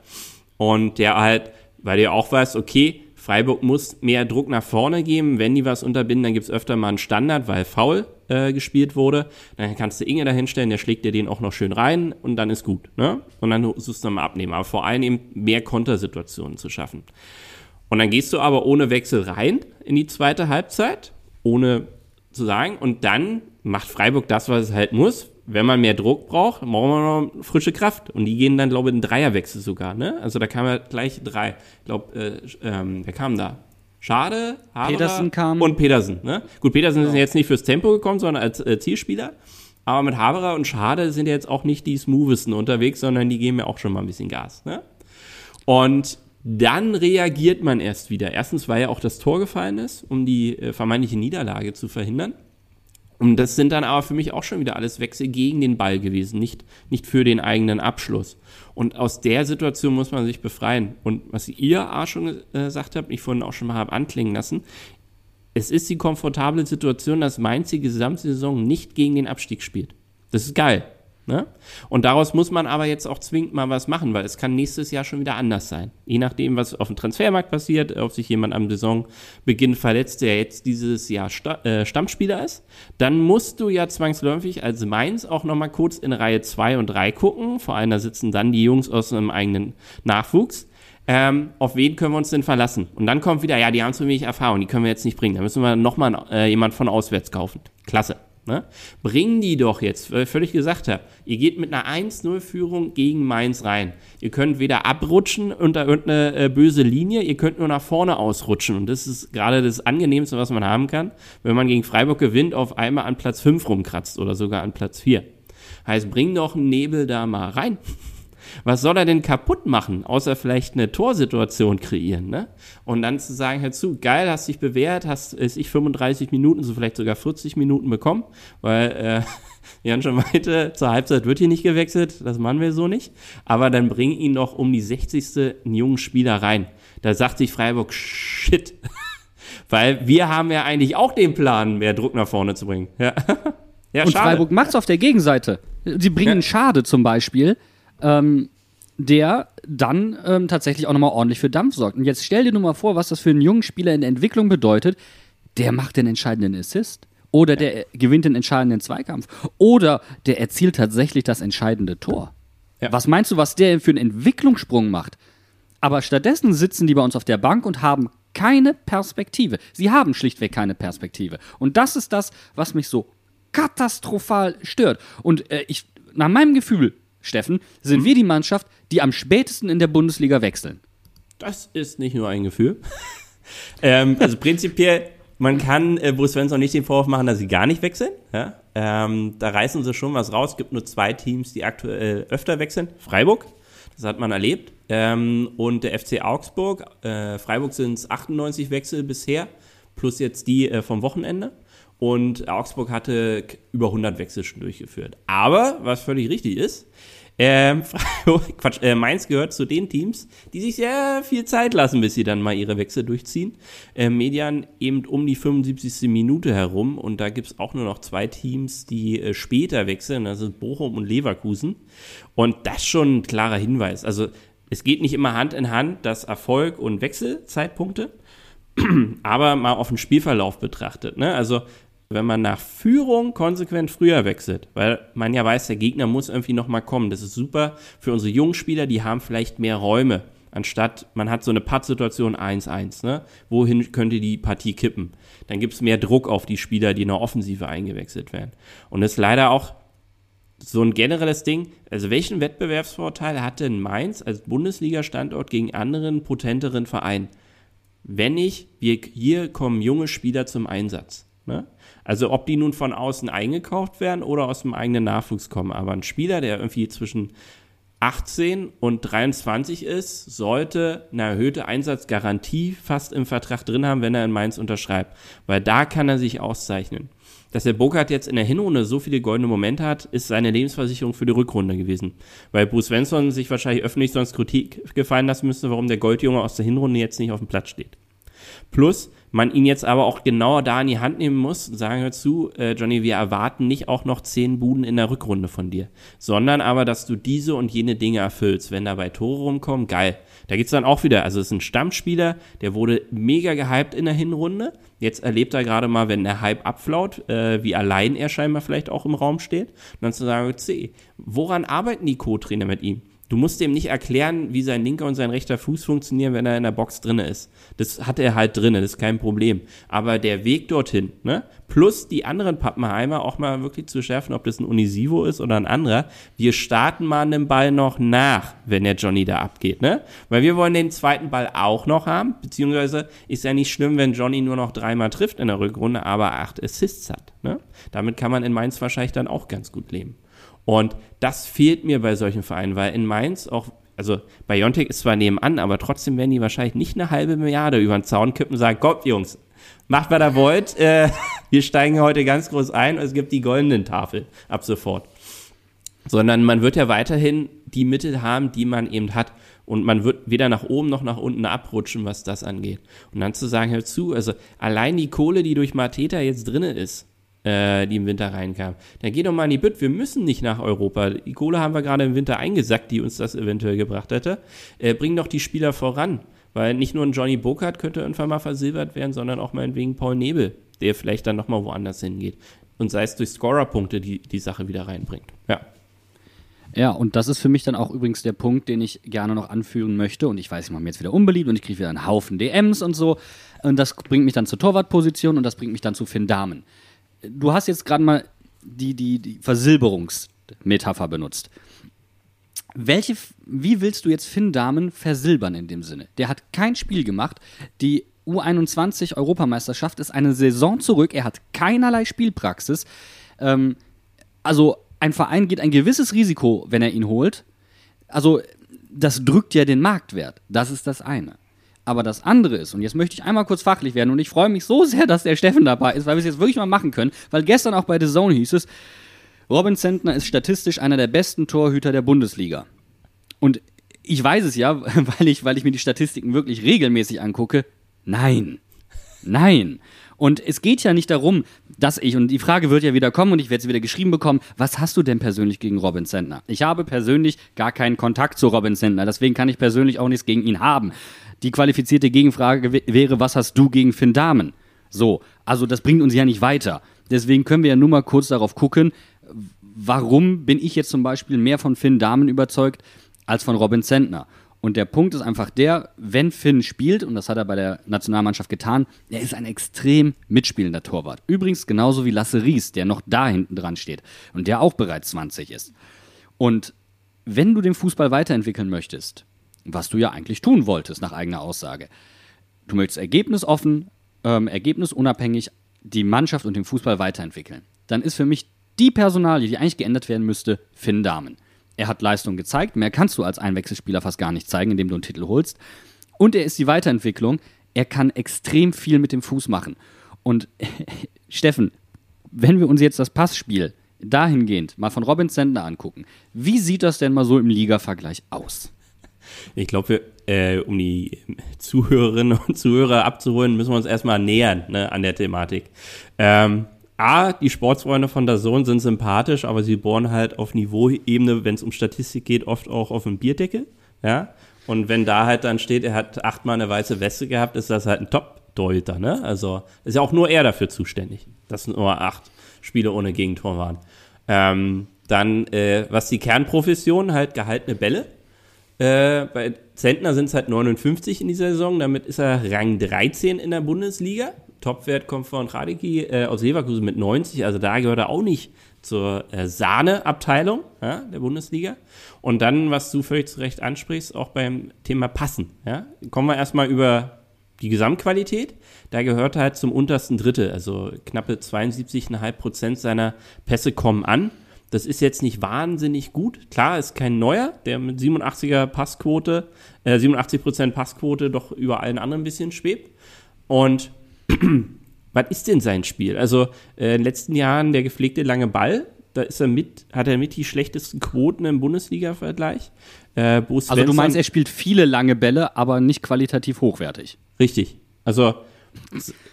Speaker 3: Und der halt, weil du auch weißt, okay, Freiburg muss mehr Druck nach vorne geben. Wenn die was unterbinden, dann gibt's öfter mal einen Standard, weil faul äh, gespielt wurde. Dann kannst du Inge da hinstellen, der schlägt dir den auch noch schön rein und dann ist gut. Ne? Und dann suchst du nochmal abnehmen. Aber vor allem eben mehr Kontersituationen zu schaffen. Und dann gehst du aber ohne Wechsel rein in die zweite Halbzeit, ohne zu sagen. Und dann macht Freiburg das, was es halt muss. Wenn man mehr Druck braucht, brauchen wir noch frische Kraft. Und die gehen dann, glaube ich, in Dreierwechsel sogar. Ne? Also da kam ja gleich drei. Ich glaube, äh, ähm, wer kam da? Schade, Haberer
Speaker 2: Petersen kam.
Speaker 3: und Petersen. Ne? Gut, Petersen ist jetzt nicht fürs Tempo gekommen, sondern als äh, Zielspieler. Aber mit Haberer und Schade sind ja jetzt auch nicht die smoothesten unterwegs, sondern die geben ja auch schon mal ein bisschen Gas. Ne? Und dann reagiert man erst wieder. Erstens, weil ja auch das Tor gefallen ist, um die äh, vermeintliche Niederlage zu verhindern. Und das sind dann aber für mich auch schon wieder alles Wechsel gegen den Ball gewesen, nicht, nicht für den eigenen Abschluss. Und aus der Situation muss man sich befreien. Und was ihr auch schon äh, gesagt habt, ich vorhin auch schon mal habe anklingen lassen, es ist die komfortable Situation, dass Mainz die Gesamtsaison nicht gegen den Abstieg spielt. Das ist geil. Ne? Und daraus muss man aber jetzt auch zwingend mal was machen, weil es kann nächstes Jahr schon wieder anders sein. Je nachdem, was auf dem Transfermarkt passiert, ob sich jemand am Saisonbeginn verletzt, der jetzt dieses Jahr äh, Stammspieler ist, dann musst du ja zwangsläufig als Mainz auch nochmal kurz in Reihe 2 und 3 gucken. Vor allem da sitzen dann die Jungs aus einem eigenen Nachwuchs. Ähm, auf wen können wir uns denn verlassen? Und dann kommt wieder, ja, die haben zu wenig Erfahrung, die können wir jetzt nicht bringen. Da müssen wir nochmal äh, jemand von auswärts kaufen. Klasse. Ne? Bringen die doch jetzt, weil ich völlig gesagt habe, ihr geht mit einer 1-0-Führung gegen Mainz rein. Ihr könnt weder abrutschen unter irgendeine äh, böse Linie, ihr könnt nur nach vorne ausrutschen. Und das ist gerade das Angenehmste, was man haben kann, wenn man gegen Freiburg gewinnt, auf einmal an Platz 5 rumkratzt oder sogar an Platz 4. Heißt, bring doch einen Nebel da mal rein. Was soll er denn kaputt machen, außer vielleicht eine Torsituation kreieren, ne? Und dann zu sagen, hör zu, geil, hast dich bewährt, hast ist ich 35 Minuten, so vielleicht sogar 40 Minuten bekommen, weil äh, Jan schon meinte, zur Halbzeit wird hier nicht gewechselt, das machen wir so nicht. Aber dann bring ihn doch um die 60. einen jungen Spieler rein. Da sagt sich Freiburg, shit. Weil wir haben ja eigentlich auch den Plan, mehr Druck nach vorne zu bringen. Ja, ja
Speaker 2: Und
Speaker 3: schade.
Speaker 2: Freiburg macht's auf der Gegenseite. Sie bringen
Speaker 3: Ja.
Speaker 2: Schade zum Beispiel, ähm, der dann ähm, tatsächlich auch nochmal ordentlich für Dampf sorgt. Und jetzt stell dir nur mal vor, was das für einen jungen Spieler in der Entwicklung bedeutet. Der macht den entscheidenden Assist. Oder der gewinnt den entscheidenden Zweikampf. Oder der erzielt tatsächlich das entscheidende Tor.
Speaker 3: Ja.
Speaker 2: Was meinst du, was der für einen Entwicklungssprung macht? Aber stattdessen sitzen die bei uns auf der Bank und haben keine Perspektive. Sie haben schlichtweg keine Perspektive. Und das ist das, was mich so katastrophal stört. Und äh, ich, nach meinem Gefühl, Steffen, sind wir die Mannschaft, die am spätesten in der Bundesliga wechseln.
Speaker 3: Das ist nicht nur ein Gefühl. ähm, also prinzipiell, man kann äh, Bruce Svensson nicht den Vorwurf machen, dass sie gar nicht wechseln. Ja? Ähm, da reißen sie schon was raus. Es gibt nur zwei Teams, die aktuell öfter wechseln. Freiburg, das hat man erlebt. Ähm, und der FC Augsburg. Äh, Freiburg sind es 98 Wechsel bisher, plus jetzt die äh, vom Wochenende. Und Augsburg hatte über 100 Wechsel schon durchgeführt. Aber, was völlig richtig ist, ähm, Freiburg, Quatsch, äh, Mainz gehört zu den Teams, die sich sehr viel Zeit lassen, bis sie dann mal ihre Wechsel durchziehen. Äh, Median eben um die 75. Minute herum und da gibt's auch nur noch zwei Teams, die äh, später wechseln, das sind Bochum und Leverkusen. Und das schon ein klarer Hinweis. Also es geht nicht immer Hand in Hand, dass Erfolg und Wechselzeitpunkte, aber mal auf den Spielverlauf betrachtet. Ne? Also wenn man nach Führung konsequent früher wechselt, weil man ja weiß, der Gegner muss irgendwie nochmal kommen. Das ist super für unsere jungen Spieler, die haben vielleicht mehr Räume, anstatt man hat so eine Pattsituation 1-1. Ne? Wohin könnte die Partie kippen? Dann gibt es mehr Druck auf die Spieler, die in der Offensive eingewechselt werden. Und das ist leider auch so ein generelles Ding. Also welchen Wettbewerbsvorteil hat denn Mainz als Bundesliga-Standort gegen anderen potenteren Verein? Wenn nicht, wir, hier kommen junge Spieler zum Einsatz. Ne? Also ob die nun von außen eingekauft werden oder aus dem eigenen Nachwuchs kommen. Aber ein Spieler, der irgendwie zwischen 18 und 23 ist, sollte eine erhöhte Einsatzgarantie fast im Vertrag drin haben, wenn er in Mainz unterschreibt. Weil da kann er sich auszeichnen. Dass der Burkhardt jetzt in der Hinrunde so viele goldene Momente hat, ist seine Lebensversicherung für die Rückrunde gewesen. Weil Bruce Svensson sich wahrscheinlich öffentlich sonst Kritik gefallen lassen müsste, warum der Goldjunge aus der Hinrunde jetzt nicht auf dem Platz steht. Plus, man ihn jetzt aber auch genauer da in die Hand nehmen muss und sagen, hör zu, äh, Johnny, wir erwarten nicht auch noch zehn Buden in der Rückrunde von dir, sondern aber, dass du diese und jene Dinge erfüllst. Wenn dabei Tore rumkommen, geil. Da geht's dann auch wieder, also es ist ein Stammspieler, der wurde mega gehypt in der Hinrunde. Jetzt erlebt er gerade mal, wenn der Hype abflaut, äh, wie allein er scheinbar vielleicht auch im Raum steht. Und dann zu sagen, C, woran arbeiten die Co-Trainer mit ihm? Du musst dem nicht erklären, wie sein linker und sein rechter Fuß funktionieren, wenn er in der Box drinne ist. Das hat er halt drinne, das ist kein Problem. Aber der Weg dorthin, ne? Plus die anderen Pappenheimer auch mal wirklich zu schärfen, ob das ein Unisivo ist oder ein anderer. Wir starten mal einen Ball noch nach, wenn der Johnny da abgeht, ne? Weil wir wollen den zweiten Ball auch noch haben, beziehungsweise ist ja nicht schlimm, wenn Johnny nur noch dreimal trifft in der Rückrunde, aber acht Assists hat, ne? Damit kann man in Mainz wahrscheinlich dann auch ganz gut leben. Und das fehlt mir bei solchen Vereinen, weil in Mainz auch, also Biontech ist zwar nebenan, aber trotzdem werden die wahrscheinlich nicht eine halbe Milliarde über den Zaun kippen und sagen, kommt Jungs, macht was ihr wollt, äh, wir steigen heute ganz groß ein und es gibt die goldenen Tafel ab sofort. Sondern man wird ja weiterhin die Mittel haben, die man eben hat. Und man wird weder nach oben noch nach unten abrutschen, was das angeht. Und dann zu sagen, hör zu, also allein die Kohle, die durch Mateta jetzt drinne ist, äh, die im Winter reinkam. Dann geh doch mal in die Bütt, wir müssen nicht nach Europa. Die Kohle haben wir gerade im Winter eingesackt, die uns das eventuell gebracht hätte. Äh, bring doch die Spieler voran. Weil nicht nur ein Johnny Burkhardt könnte irgendwann mal versilbert werden, sondern auch meinetwegen Paul Nebel, der vielleicht dann nochmal woanders hingeht. Und sei es durch Scorerpunkte, die die Sache wieder reinbringt. Ja.
Speaker 2: Ja, und das ist für mich dann auch übrigens der Punkt, den ich gerne noch anführen möchte. Und ich weiß, ich mache mir jetzt wieder unbeliebt und ich kriege wieder einen Haufen DMs und so. Und das bringt mich dann zur Torwartposition und das bringt mich dann zu Finn Dahmen du hast jetzt gerade mal die, die, die Versilberungsmetapher benutzt. Welche, wie willst du jetzt Finn Dahmen versilbern in dem Sinne? Der hat kein Spiel gemacht. Die U21 Europameisterschaft ist eine Saison zurück. Er hat keinerlei Spielpraxis. Ähm, also ein Verein geht ein gewisses Risiko, wenn er ihn holt. Also das drückt ja den Marktwert. Das ist das eine. Aber das andere ist, und jetzt möchte ich einmal kurz fachlich werden, und ich freue mich so sehr, dass der Steffen dabei ist, weil wir es jetzt wirklich mal machen können, weil gestern auch bei The Zone hieß es, Robin Zentner ist statistisch einer der besten Torhüter der Bundesliga. Und ich weiß es ja, weil ich, weil ich mir die Statistiken wirklich regelmäßig angucke. Nein. Nein. Und es geht ja nicht darum, dass ich, und die Frage wird ja wieder kommen und ich werde sie wieder geschrieben bekommen, was hast du denn persönlich gegen Robin Zentner? Ich habe persönlich gar keinen Kontakt zu Robin Zentner, deswegen kann ich persönlich auch nichts gegen ihn haben. Die qualifizierte Gegenfrage wäre, was hast du gegen Finn Dahmen? So, also das bringt uns ja nicht weiter. Deswegen können wir ja nur mal kurz darauf gucken, warum bin ich jetzt zum Beispiel mehr von Finn Dahmen überzeugt als von Robin Zentner? Und der Punkt ist einfach der, wenn Finn spielt, und das hat er bei der Nationalmannschaft getan, er ist ein extrem mitspielender Torwart. Übrigens genauso wie Lasse Ries, der noch da hinten dran steht und der auch bereits 20 ist. Und wenn du den Fußball weiterentwickeln möchtest, was du ja eigentlich tun wolltest, nach eigener Aussage. Du möchtest ergebnisoffen, ähm, ergebnisunabhängig die Mannschaft und den Fußball weiterentwickeln. Dann ist für mich die Personalie, die eigentlich geändert werden müsste, Finn Dahmen. Er hat Leistung gezeigt, mehr kannst du als Einwechselspieler fast gar nicht zeigen, indem du einen Titel holst. Und er ist die Weiterentwicklung. Er kann extrem viel mit dem Fuß machen. Und Steffen, wenn wir uns jetzt das Passspiel dahingehend mal von Robin Sender angucken, wie sieht das denn mal so im Liga-Vergleich aus?
Speaker 3: Ich glaube, äh, um die Zuhörerinnen und Zuhörer abzuholen, müssen wir uns erstmal nähern ne, an der Thematik. Ähm, A, die Sportsfreunde von der Sohn sind sympathisch, aber sie bohren halt auf Niveauebene, wenn es um Statistik geht, oft auch auf dem Bierdeckel. Ja? Und wenn da halt dann steht, er hat achtmal eine weiße Weste gehabt, ist das halt ein Top-Torhüter, ne? Also ist ja auch nur er dafür zuständig, dass nur acht Spiele ohne Gegentor waren. Ähm, dann, äh, was die Kernprofession, halt gehaltene Bälle. Äh, bei Zentner sind es halt 59 in dieser Saison, damit ist er Rang 13 in der Bundesliga. Topwert kommt von Radicki äh, aus Leverkusen mit 90, also da gehört er auch nicht zur äh, Sahne-Abteilung ja, der Bundesliga. Und dann, was du völlig zu Recht ansprichst, auch beim Thema Passen. Ja? Kommen wir erstmal über die Gesamtqualität. Da gehört er halt zum untersten Drittel, also knappe 72,5 Prozent seiner Pässe kommen an. Das ist jetzt nicht wahnsinnig gut. Klar, ist kein neuer, der mit 87er Passquote, äh, 87 Prozent Passquote doch über allen anderen ein bisschen schwebt. Und was ist denn sein Spiel? Also äh, in den letzten Jahren der gepflegte lange Ball, da ist er mit, hat er mit die schlechtesten Quoten im Bundesliga-Vergleich. Äh,
Speaker 2: Also du meinst, er spielt viele lange Bälle, aber nicht qualitativ hochwertig.
Speaker 3: Richtig. Also,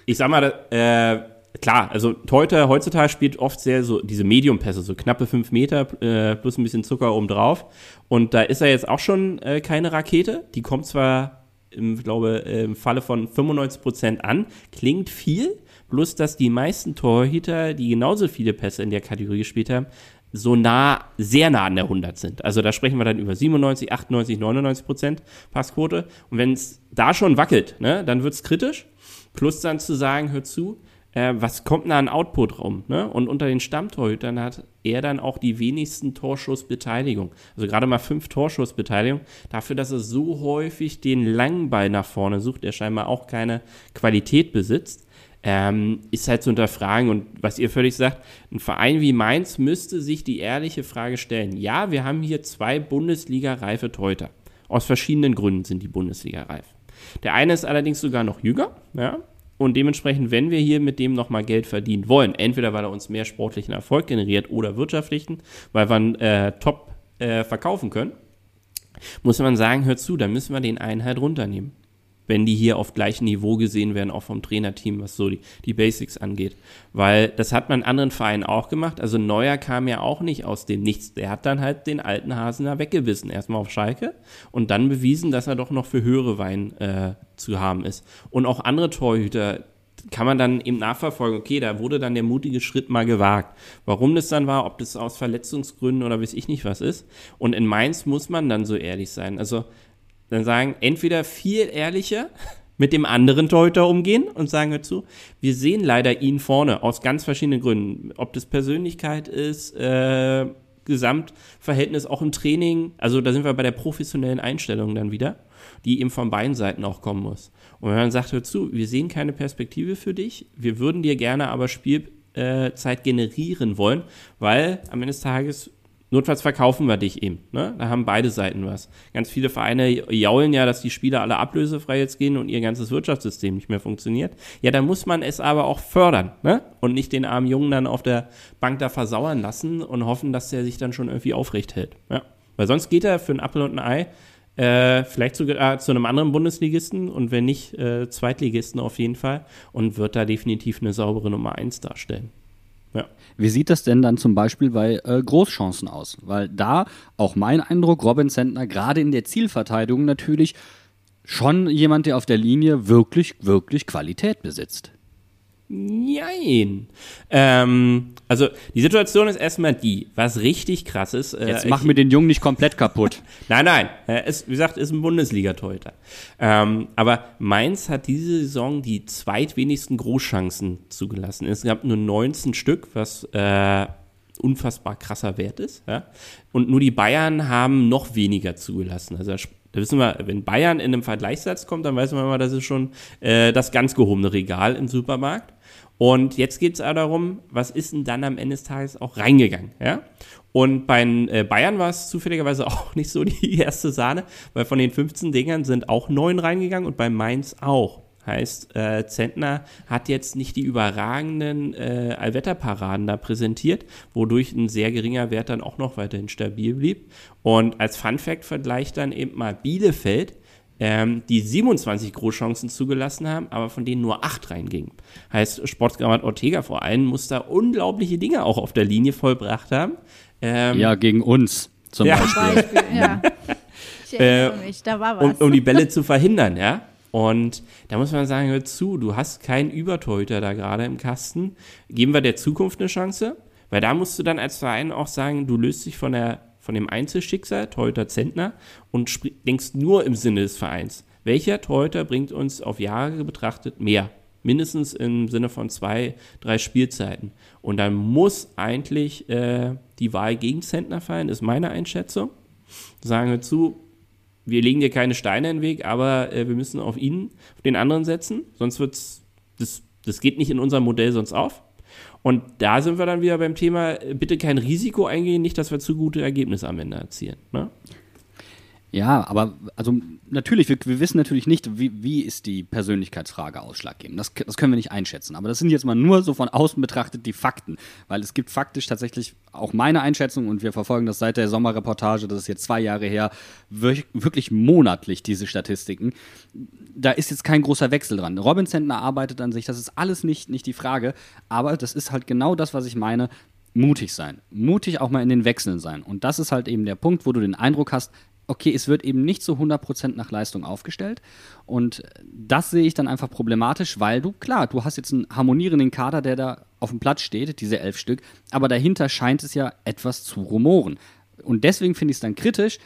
Speaker 3: ich sag mal, äh, klar, also Teuter heutzutage spielt oft sehr so diese Medium-Pässe, so knappe fünf Meter äh, plus ein bisschen Zucker oben drauf. Und da ist er jetzt auch schon äh, keine Rakete. Die kommt zwar, im, glaube, äh, im Falle von 95 Prozent an, klingt viel, bloß dass die meisten Torhüter, die genauso viele Pässe in der Kategorie gespielt haben, so nah, sehr nah an der 100 sind. Also da sprechen wir dann über 97, 98, 99 Prozent Passquote. Und wenn es da schon wackelt, ne, dann wird es kritisch. Plus dann zu sagen, hör zu, äh, was kommt da an Output rum? Ne? Und unter den Stammtorhütern hat er dann auch die wenigsten Torschussbeteiligung. Also gerade mal fünf Torschussbeteiligung. Dafür, dass er so häufig den langen Ball nach vorne sucht, er scheinbar auch keine Qualität besitzt ähm, ist halt zu hinterfragen. Und was ihr völlig sagt, ein Verein wie Mainz müsste sich die ehrliche Frage stellen. Ja, wir haben hier zwei Bundesliga-reife Teuter. Aus verschiedenen Gründen sind die Bundesliga-reif. Der eine ist allerdings sogar noch jünger, ja. Und dementsprechend, wenn wir hier mit dem nochmal Geld verdienen wollen, entweder weil er uns mehr sportlichen Erfolg generiert oder wirtschaftlichen, weil wir äh, top äh, verkaufen können, muss man sagen, hör zu, dann müssen wir den einen halt runternehmen wenn die hier auf gleichem Niveau gesehen werden, auch vom Trainerteam, was so die, die Basics angeht. Weil das hat man anderen Vereinen auch gemacht. Also Neuer kam ja auch nicht aus dem Nichts. Der hat dann halt den alten Hasen da weggebissen. Erstmal auf Schalke und dann bewiesen, dass er doch noch für höhere Wein äh, zu haben ist. Und auch andere Torhüter, kann man dann eben nachverfolgen, okay, da wurde dann der mutige Schritt mal gewagt. Warum das dann war, ob das aus Verletzungsgründen oder weiß ich nicht was ist. Und in Mainz muss man dann so ehrlich sein. Also dann sagen, entweder viel ehrlicher mit dem anderen Torhüter umgehen und sagen hör zu, wir sehen leider ihn vorne aus ganz verschiedenen Gründen. Ob das Persönlichkeit ist, äh, Gesamtverhältnis auch im Training, also da sind wir bei der professionellen Einstellung dann wieder, die eben von beiden Seiten auch kommen muss. Und wenn man sagt, hör zu, wir sehen keine Perspektive für dich, wir würden dir gerne aber Spielzeit generieren wollen, weil am Ende des Tages Notfalls verkaufen wir dich eben. Ne? Da haben beide Seiten was. Ganz viele Vereine jaulen ja, dass die Spieler alle ablösefrei jetzt gehen und ihr ganzes Wirtschaftssystem nicht mehr funktioniert. Ja, da muss man es aber auch fördern ne? und nicht den armen Jungen dann auf der Bank da versauern lassen und hoffen, dass der sich dann schon irgendwie aufrecht hält. Ja? Weil sonst geht er für ein Apfel und ein Ei äh, vielleicht sogar zu einem anderen Bundesligisten und wenn nicht, äh, Zweitligisten auf jeden Fall und wird da definitiv eine saubere Nummer 1 darstellen. Ja.
Speaker 2: Wie sieht das denn dann zum Beispiel bei äh, Großchancen aus? Weil da auch mein Eindruck, Robin Sentner gerade in der Zielverteidigung natürlich schon jemand, der auf der Linie wirklich, wirklich Qualität besitzt.
Speaker 3: Nein. Ähm, also die Situation ist erstmal die, was richtig krass ist. Äh,
Speaker 2: Jetzt mach mir den Jungen nicht komplett kaputt.
Speaker 3: Nein, nein. Er ist, wie gesagt, ist ein Bundesliga-Torhüter. Ähm, aber Mainz hat diese Saison die zweitwenigsten Großchancen zugelassen. Es gab nur 19 Stück, was äh, unfassbar krasser Wert ist. Ja? Und nur die Bayern haben noch weniger zugelassen. Also da wissen wir, wenn Bayern in einem Vergleichssatz kommt, dann weiß man mal, das ist schon äh, das ganz gehobene Regal im Supermarkt. Und jetzt geht es darum, was ist denn dann am Ende des Tages auch reingegangen, ja? Und bei äh, Bayern war es zufälligerweise auch nicht so die erste Sahne, weil von den 15 Dingern sind auch neun reingegangen und bei Mainz auch. Heißt, äh, Zentner hat jetzt nicht die überragenden äh, Allwetterparaden da präsentiert, wodurch ein sehr geringer Wert dann auch noch weiterhin stabil blieb. Und als Fun-Fact-Vergleich dann eben mal Bielefeld, ähm, die 27 Großchancen zugelassen haben, aber von denen nur 8 reingingen. Heißt, Sportsgrammat Ortega vor allem muss da unglaubliche Dinge auch auf der Linie vollbracht haben. Ähm,
Speaker 2: Ja, gegen uns zum
Speaker 3: Ja.
Speaker 2: Beispiel.
Speaker 1: Beispiel, ja. Ich erinnere mich, da war was.
Speaker 3: um, um die Bälle zu verhindern, ja. Und da muss man sagen, hör zu, du hast keinen Übertorhüter da gerade im Kasten. Geben wir der Zukunft eine Chance? Weil da musst du dann als Verein auch sagen, du löst dich von, der, von dem Einzelschicksal, Torhüter Zentner, und denkst nur im Sinne des Vereins. Welcher Torhüter bringt uns auf Jahre betrachtet mehr? Mindestens im Sinne von zwei, drei Spielzeiten. Und dann muss eigentlich äh, die Wahl gegen Zentner fallen, ist meine Einschätzung. Sagen wir zu, wir legen dir keine Steine in den Weg, aber äh, wir müssen auf ihn, auf den anderen setzen, sonst wird's, das, das geht nicht in unserem Modell sonst auf. Und da sind wir dann wieder beim Thema, äh, bitte kein Risiko eingehen, nicht, dass wir zu gute Ergebnisse am Ende erzielen. Ne?
Speaker 2: Ja, aber also natürlich, wir, wir wissen natürlich nicht, wie, wie ist die Persönlichkeitsfrage ausschlaggebend. Das, das können wir nicht einschätzen. Aber das sind jetzt mal nur so von außen betrachtet die Fakten. Weil es gibt faktisch tatsächlich auch meine Einschätzung und wir verfolgen das seit der Sommerreportage, das ist jetzt zwei Jahre her, wir- wirklich monatlich diese Statistiken. Da ist jetzt kein großer Wechsel dran. Robin Zentner arbeitet an sich, das ist alles nicht, nicht die Frage. Aber das ist halt genau das, was ich meine mutig sein. Mutig auch mal in den Wechseln sein. Und das ist halt eben der Punkt, wo du den Eindruck hast, okay, es wird eben nicht zu 100% nach Leistung aufgestellt. Und das sehe ich dann einfach problematisch, weil du, klar, du hast jetzt einen harmonierenden Kader, der da auf dem Platz steht, diese elf Stück, aber dahinter scheint es ja etwas zu rumoren. Und deswegen finde ich es dann kritisch,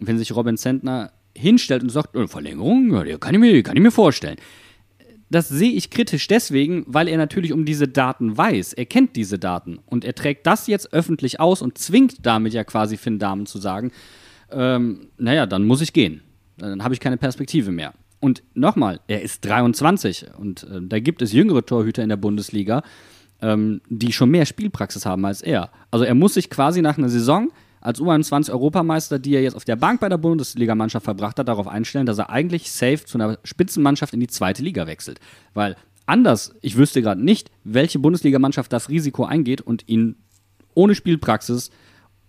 Speaker 2: wenn sich Robin Zentner hinstellt und sagt, äh, Verlängerung, ja, kann ich mir, kann ich mir vorstellen das sehe ich kritisch deswegen, weil er natürlich um diese Daten weiß. Er kennt diese Daten und er trägt das jetzt öffentlich aus und zwingt damit ja quasi Finn Damen zu sagen, ähm, naja, dann muss ich gehen. Dann habe ich keine Perspektive mehr. Und nochmal, er ist 23 und äh, da gibt es jüngere Torhüter in der Bundesliga, ähm, die schon mehr Spielpraxis haben als er. Also er muss sich quasi nach einer Saison als U21-Europameister, die er jetzt auf der Bank bei der Bundesligamannschaft verbracht hat, darauf einstellen, dass er eigentlich safe zu einer Spitzenmannschaft in die zweite Liga wechselt. Weil anders, ich wüsste gerade nicht, welche Bundesligamannschaft das Risiko eingeht und ihn ohne Spielpraxis,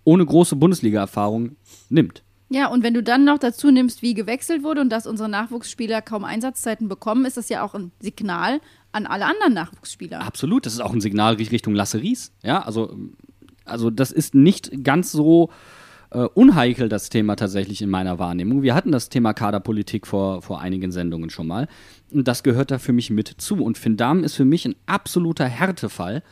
Speaker 2: ohne große Bundesliga-Erfahrung nimmt.
Speaker 1: Ja, und wenn du dann noch dazu nimmst, wie gewechselt wurde und dass unsere Nachwuchsspieler kaum Einsatzzeiten bekommen, ist das ja auch ein Signal an alle anderen Nachwuchsspieler.
Speaker 2: Absolut, das ist auch ein Signal Richtung Lasse Ries. Ja, also, also das ist nicht ganz so äh, unheikel, das Thema tatsächlich in meiner Wahrnehmung. Wir hatten das Thema Kaderpolitik vor, vor einigen Sendungen schon mal. Und das gehört da für mich mit zu. Und Finn Dahm ist für mich ein absoluter Härtefall,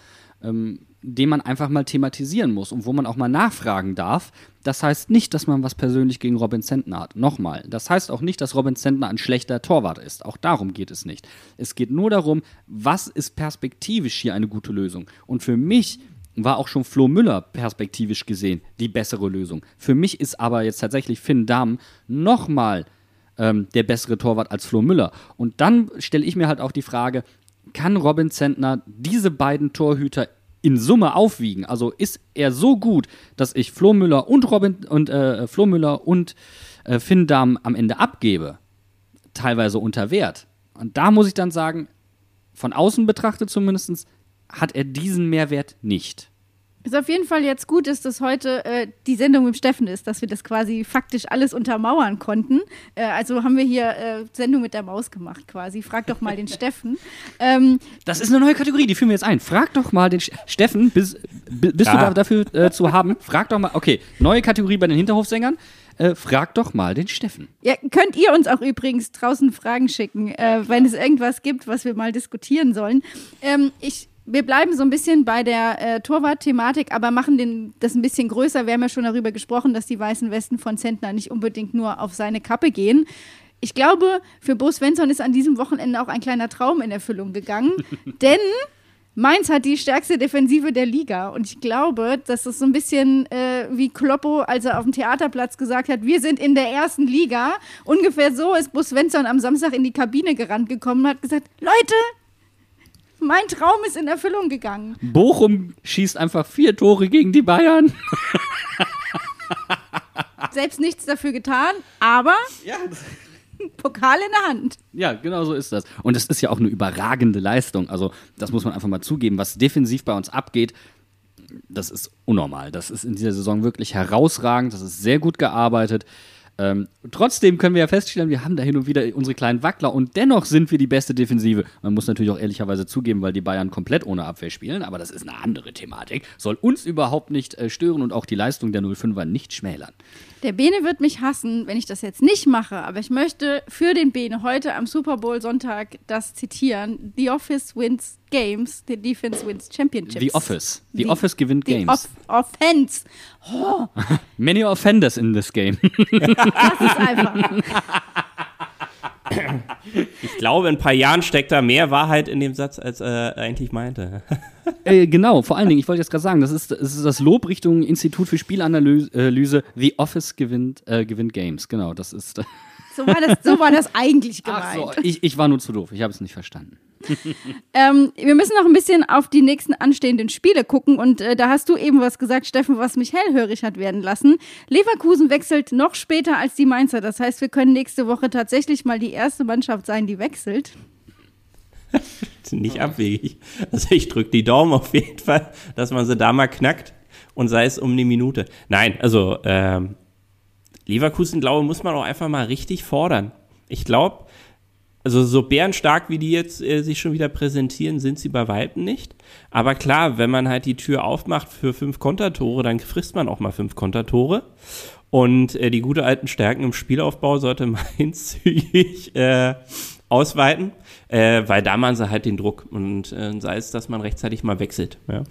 Speaker 2: ähm, den man einfach mal thematisieren muss und wo man auch mal nachfragen darf. Das heißt nicht, dass man was persönlich gegen Robin Zentner hat. Nochmal, das heißt auch nicht, dass Robin Zentner ein schlechter Torwart ist. Auch darum geht es nicht. Es geht nur darum, was ist perspektivisch hier eine gute Lösung. Und für mich war auch schon Flo Müller perspektivisch gesehen die bessere Lösung. Für mich ist aber jetzt tatsächlich Finn Dahm nochmal ähm, der bessere Torwart als Flo Müller. Und dann stelle ich mir halt auch die Frage, kann Robin Zentner diese beiden Torhüter in Summe aufwiegen? Also ist er so gut, dass ich Flo Müller und Robin und äh, Flo Müller und äh, Finn Dahm am Ende abgebe? Teilweise unter Wert. Und da muss ich dann sagen, von außen betrachtet zumindest, hat er diesen Mehrwert nicht.
Speaker 1: Ist auf jeden Fall jetzt gut, dass das heute äh, die Sendung mit Steffen ist, dass wir das quasi faktisch alles untermauern konnten. Äh, also haben wir hier äh, Sendung mit der Maus gemacht quasi. Frag doch mal den Steffen. Ähm,
Speaker 2: Das ist eine neue Kategorie, die führen wir jetzt ein. Frag doch mal den Steffen, bist, bi- bist du
Speaker 3: Ja.
Speaker 2: da dafür äh, zu haben? Frag doch mal, okay, neue Kategorie bei den Hinterhofsängern. Äh, frag doch mal den Steffen.
Speaker 1: ja, könnt ihr uns auch übrigens draußen Fragen schicken, äh, wenn es irgendwas gibt, was wir mal diskutieren sollen. Ähm, ich wir bleiben so ein bisschen bei der äh, Torwart-Thematik, aber machen den, das ein bisschen größer. Wir haben ja schon darüber gesprochen, dass die weißen Westen von Zentner nicht unbedingt nur auf seine Kappe gehen. Ich glaube, für Bo Svensson ist an diesem Wochenende auch ein kleiner Traum in Erfüllung gegangen, denn Mainz hat die stärkste Defensive der Liga und ich glaube, dass es so ein bisschen äh, wie Kloppo, als er auf dem Theaterplatz gesagt hat, wir sind in der ersten Liga. Ungefähr so ist Bo Svensson am Samstag in die Kabine gerannt gekommen und hat gesagt, Leute, mein Traum ist in Erfüllung gegangen.
Speaker 2: Bochum schießt einfach vier Tore gegen die Bayern.
Speaker 1: Selbst nichts dafür getan, aber Pokal in der Hand.
Speaker 2: Ja, genau so ist das. Und es ist ja auch eine überragende Leistung. Also, das muss man einfach mal zugeben. Was defensiv bei uns abgeht, das ist unnormal. Das ist in dieser Saison wirklich herausragend. Das ist sehr gut gearbeitet. Ähm, trotzdem können wir ja feststellen, wir haben da hin und wieder unsere kleinen Wackler und dennoch sind wir die beste Defensive. Man muss natürlich auch ehrlicherweise zugeben, weil die Bayern komplett ohne Abwehr spielen, aber das ist eine andere Thematik. Soll uns überhaupt nicht äh, stören und auch die Leistung der 05er nicht schmälern.
Speaker 1: Der Bene wird mich hassen, wenn ich das jetzt nicht mache, aber ich möchte für den Bene heute am Super Bowl Sonntag das zitieren. The Office wins games, the defense wins championships.
Speaker 2: The Office. The,
Speaker 1: The-
Speaker 2: Office gewinnt
Speaker 1: The
Speaker 2: Games.
Speaker 1: off Offense.
Speaker 2: Many offenders in this game.
Speaker 1: Das ist einfach.
Speaker 3: Ich glaube, in ein paar Jahren steckt da mehr Wahrheit in dem Satz, als er eigentlich meinte.
Speaker 2: Äh, genau, vor allen Dingen, ich wollte jetzt gerade sagen, das ist, das ist das Lob Richtung Institut für Spielanalyse. Äh, Lyse. The Office gewinnt, äh, gewinnt Games. Genau, das ist. Äh,
Speaker 1: So war das, so war das eigentlich
Speaker 2: ach
Speaker 1: gemeint.
Speaker 2: so, ich, ich war nur zu doof. Ich habe es nicht verstanden.
Speaker 1: Ähm, wir müssen noch ein bisschen auf die nächsten anstehenden Spiele gucken und äh, da hast du eben was gesagt, Steffen, was mich hellhörig hat werden lassen. Leverkusen wechselt noch später als die Mainzer. Das heißt, wir können nächste Woche tatsächlich mal die erste Mannschaft sein, die wechselt.
Speaker 3: Nicht abwegig. Also ich drücke die Daumen auf jeden Fall, dass man sie da mal knackt und sei es um eine Minute. Nein, also ähm, Leverkusen, glaube ich, muss man auch einfach mal richtig fordern. Ich glaube, also so bärenstark, wie die jetzt äh, sich schon wieder präsentieren, sind sie bei Weitem nicht. Aber klar, wenn man halt die Tür aufmacht für fünf Kontertore, dann frisst man auch mal fünf Kontertore. Und äh, die gute alten Stärken im Spielaufbau sollte Mainz zügig äh, ausweiten, äh, weil da machen sie halt den Druck. Und äh, sei es, dass man rechtzeitig mal wechselt. Ja.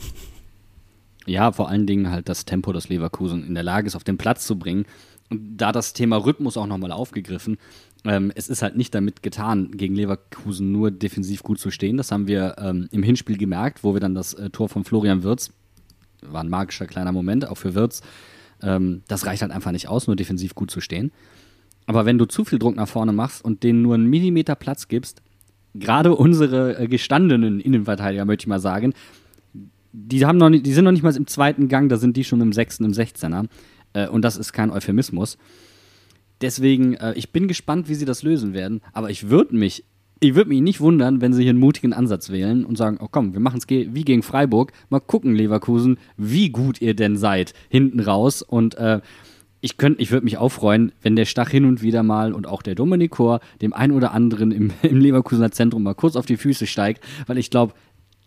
Speaker 2: Ja, vor allen Dingen halt das Tempo, das Leverkusen in der Lage ist, auf den Platz zu bringen. Und da das Thema Rhythmus auch nochmal aufgegriffen. Ähm, es ist halt nicht damit getan, gegen Leverkusen nur defensiv gut zu stehen. Das haben wir ähm, im Hinspiel gemerkt, wo wir dann das äh, Tor von Florian Wirz, war ein magischer kleiner Moment, auch für Wirz, ähm, das reicht halt einfach nicht aus, nur defensiv gut zu stehen. Aber wenn du zu viel Druck nach vorne machst und denen nur einen Millimeter Platz gibst, gerade unsere äh, gestandenen Innenverteidiger, möchte ich mal sagen, die, haben noch nicht, die sind noch nicht mal im zweiten Gang, da sind die schon im sechsten, im Sechzehner. Äh, und das ist kein Euphemismus. Deswegen, äh, ich bin gespannt, wie sie das lösen werden. Aber ich würde mich, ich würde mich nicht wundern, wenn sie hier einen mutigen Ansatz wählen und sagen, oh komm, wir machen es ge wie gegen Freiburg. Mal gucken, Leverkusen, wie gut ihr denn seid hinten raus. Und äh, ich könnte, ich würde mich auch freuen, wenn der Stach hin und wieder mal und auch der Dominik Kor dem einen oder anderen im, im Leverkusener Zentrum mal kurz auf die Füße steigt, weil ich glaube,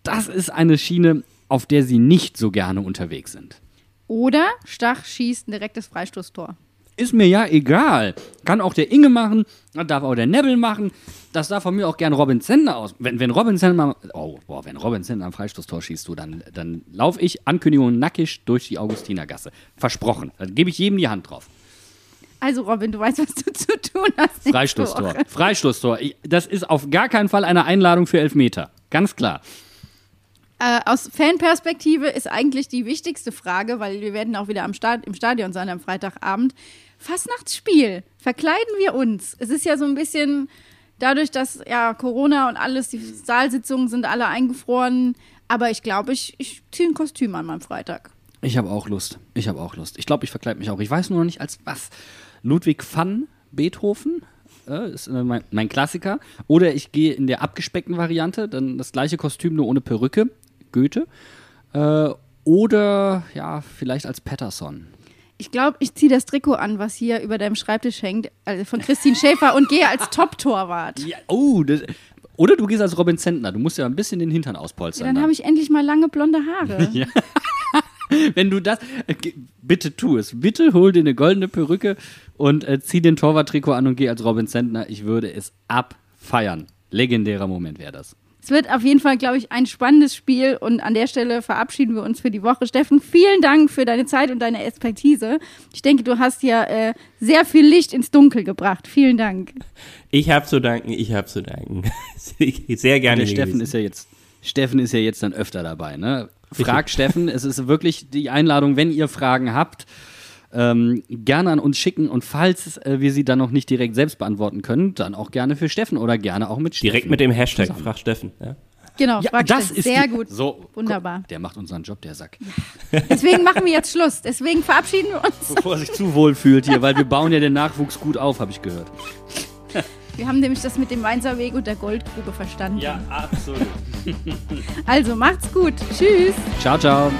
Speaker 2: das ist eine Schiene, auf der sie nicht so gerne unterwegs sind.
Speaker 1: Oder Stach schießt ein direktes Freistoßtor.
Speaker 2: Ist mir ja egal. Kann auch der Inge machen, darf auch der Nebel machen. Das darf von mir auch gern Robin Zentner aus. Wenn, wenn Robin Zentner, oh, boah, wenn Robin Zentner am Freistoßtor schießt, du, dann, dann laufe ich Ankündigung nackig durch die Augustinergasse. Versprochen. Dann gebe ich jedem die Hand drauf.
Speaker 1: Also Robin, du weißt, was du zu tun hast.
Speaker 2: Freistoßtor.
Speaker 1: Woche.
Speaker 2: Freistoßtor. Das ist auf gar keinen Fall eine Einladung für Elfmeter. Ganz klar.
Speaker 1: Äh, aus Fanperspektive ist eigentlich die wichtigste Frage, weil wir werden auch wieder am Stad im Stadion sein am Freitagabend. Fastnachtsspiel. Verkleiden wir uns? Es ist ja so ein bisschen dadurch, dass ja Corona und alles, die Saalsitzungen sind alle eingefroren. Aber ich glaube, ich, ich ziehe ein Kostüm an meinem Freitag.
Speaker 2: Ich habe auch Lust. Ich habe auch Lust. Ich glaube, ich verkleide mich auch. Ich weiß nur noch nicht als was. Ludwig van Beethoven äh, ist äh, mein, mein Klassiker. Oder ich gehe in der abgespeckten Variante, dann das gleiche Kostüm nur ohne Perücke. Goethe. Äh, oder ja, vielleicht als Patterson.
Speaker 1: Ich glaube, ich ziehe das Trikot an, was hier über deinem Schreibtisch hängt, also von Christine Schäfer und gehe als Top-Torwart.
Speaker 2: Ja, oh, das, oder du gehst als Robin Zentner. Du musst ja ein bisschen den Hintern auspolstern.
Speaker 1: Dann habe ich endlich mal lange blonde Haare.
Speaker 2: Wenn du das, äh, bitte tu es. Bitte hol dir eine goldene Perücke und äh, zieh den Torwarttrikot an und geh als Robin Zentner. Ich würde es abfeiern. Legendärer Moment wäre das.
Speaker 1: Es wird auf jeden Fall, glaube ich, ein spannendes Spiel und an der Stelle verabschieden wir uns für die Woche. Steffen, vielen Dank für deine Zeit und deine Expertise. Ich denke, du hast ja äh, sehr viel Licht ins Dunkel gebracht. Vielen Dank.
Speaker 3: Ich habe zu danken, ich habe zu danken. Sehr gerne.
Speaker 2: Der Steffen
Speaker 3: gewesen.
Speaker 2: ist ja jetzt, Steffen ist ja jetzt dann öfter dabei, ne? Frag Steffen, es ist wirklich die Einladung, wenn ihr Fragen habt, ähm, gerne an uns schicken und falls äh, wir sie dann noch nicht direkt selbst beantworten können, dann auch gerne für Steffen oder gerne auch mit Steffen.
Speaker 3: Direkt mit dem Hashtag,
Speaker 2: zusammen.
Speaker 3: frag Steffen. Ja.
Speaker 1: Genau,
Speaker 2: Ja,
Speaker 1: frag
Speaker 2: das
Speaker 1: Steffen.
Speaker 2: ist
Speaker 1: sehr
Speaker 2: die,
Speaker 1: gut.
Speaker 2: So,
Speaker 1: Wunderbar.
Speaker 2: Guck, der macht unseren Job, der Sack.
Speaker 1: Deswegen machen wir jetzt Schluss. Deswegen verabschieden wir uns.
Speaker 2: Bevor er sich zu wohl fühlt hier, weil wir bauen ja den Nachwuchs gut auf, habe ich gehört.
Speaker 1: Wir haben nämlich das mit dem Mainzer-Weg und der Goldgrube verstanden.
Speaker 2: absolut.
Speaker 1: Also macht's gut. Tschüss.
Speaker 2: Ciao, ciao.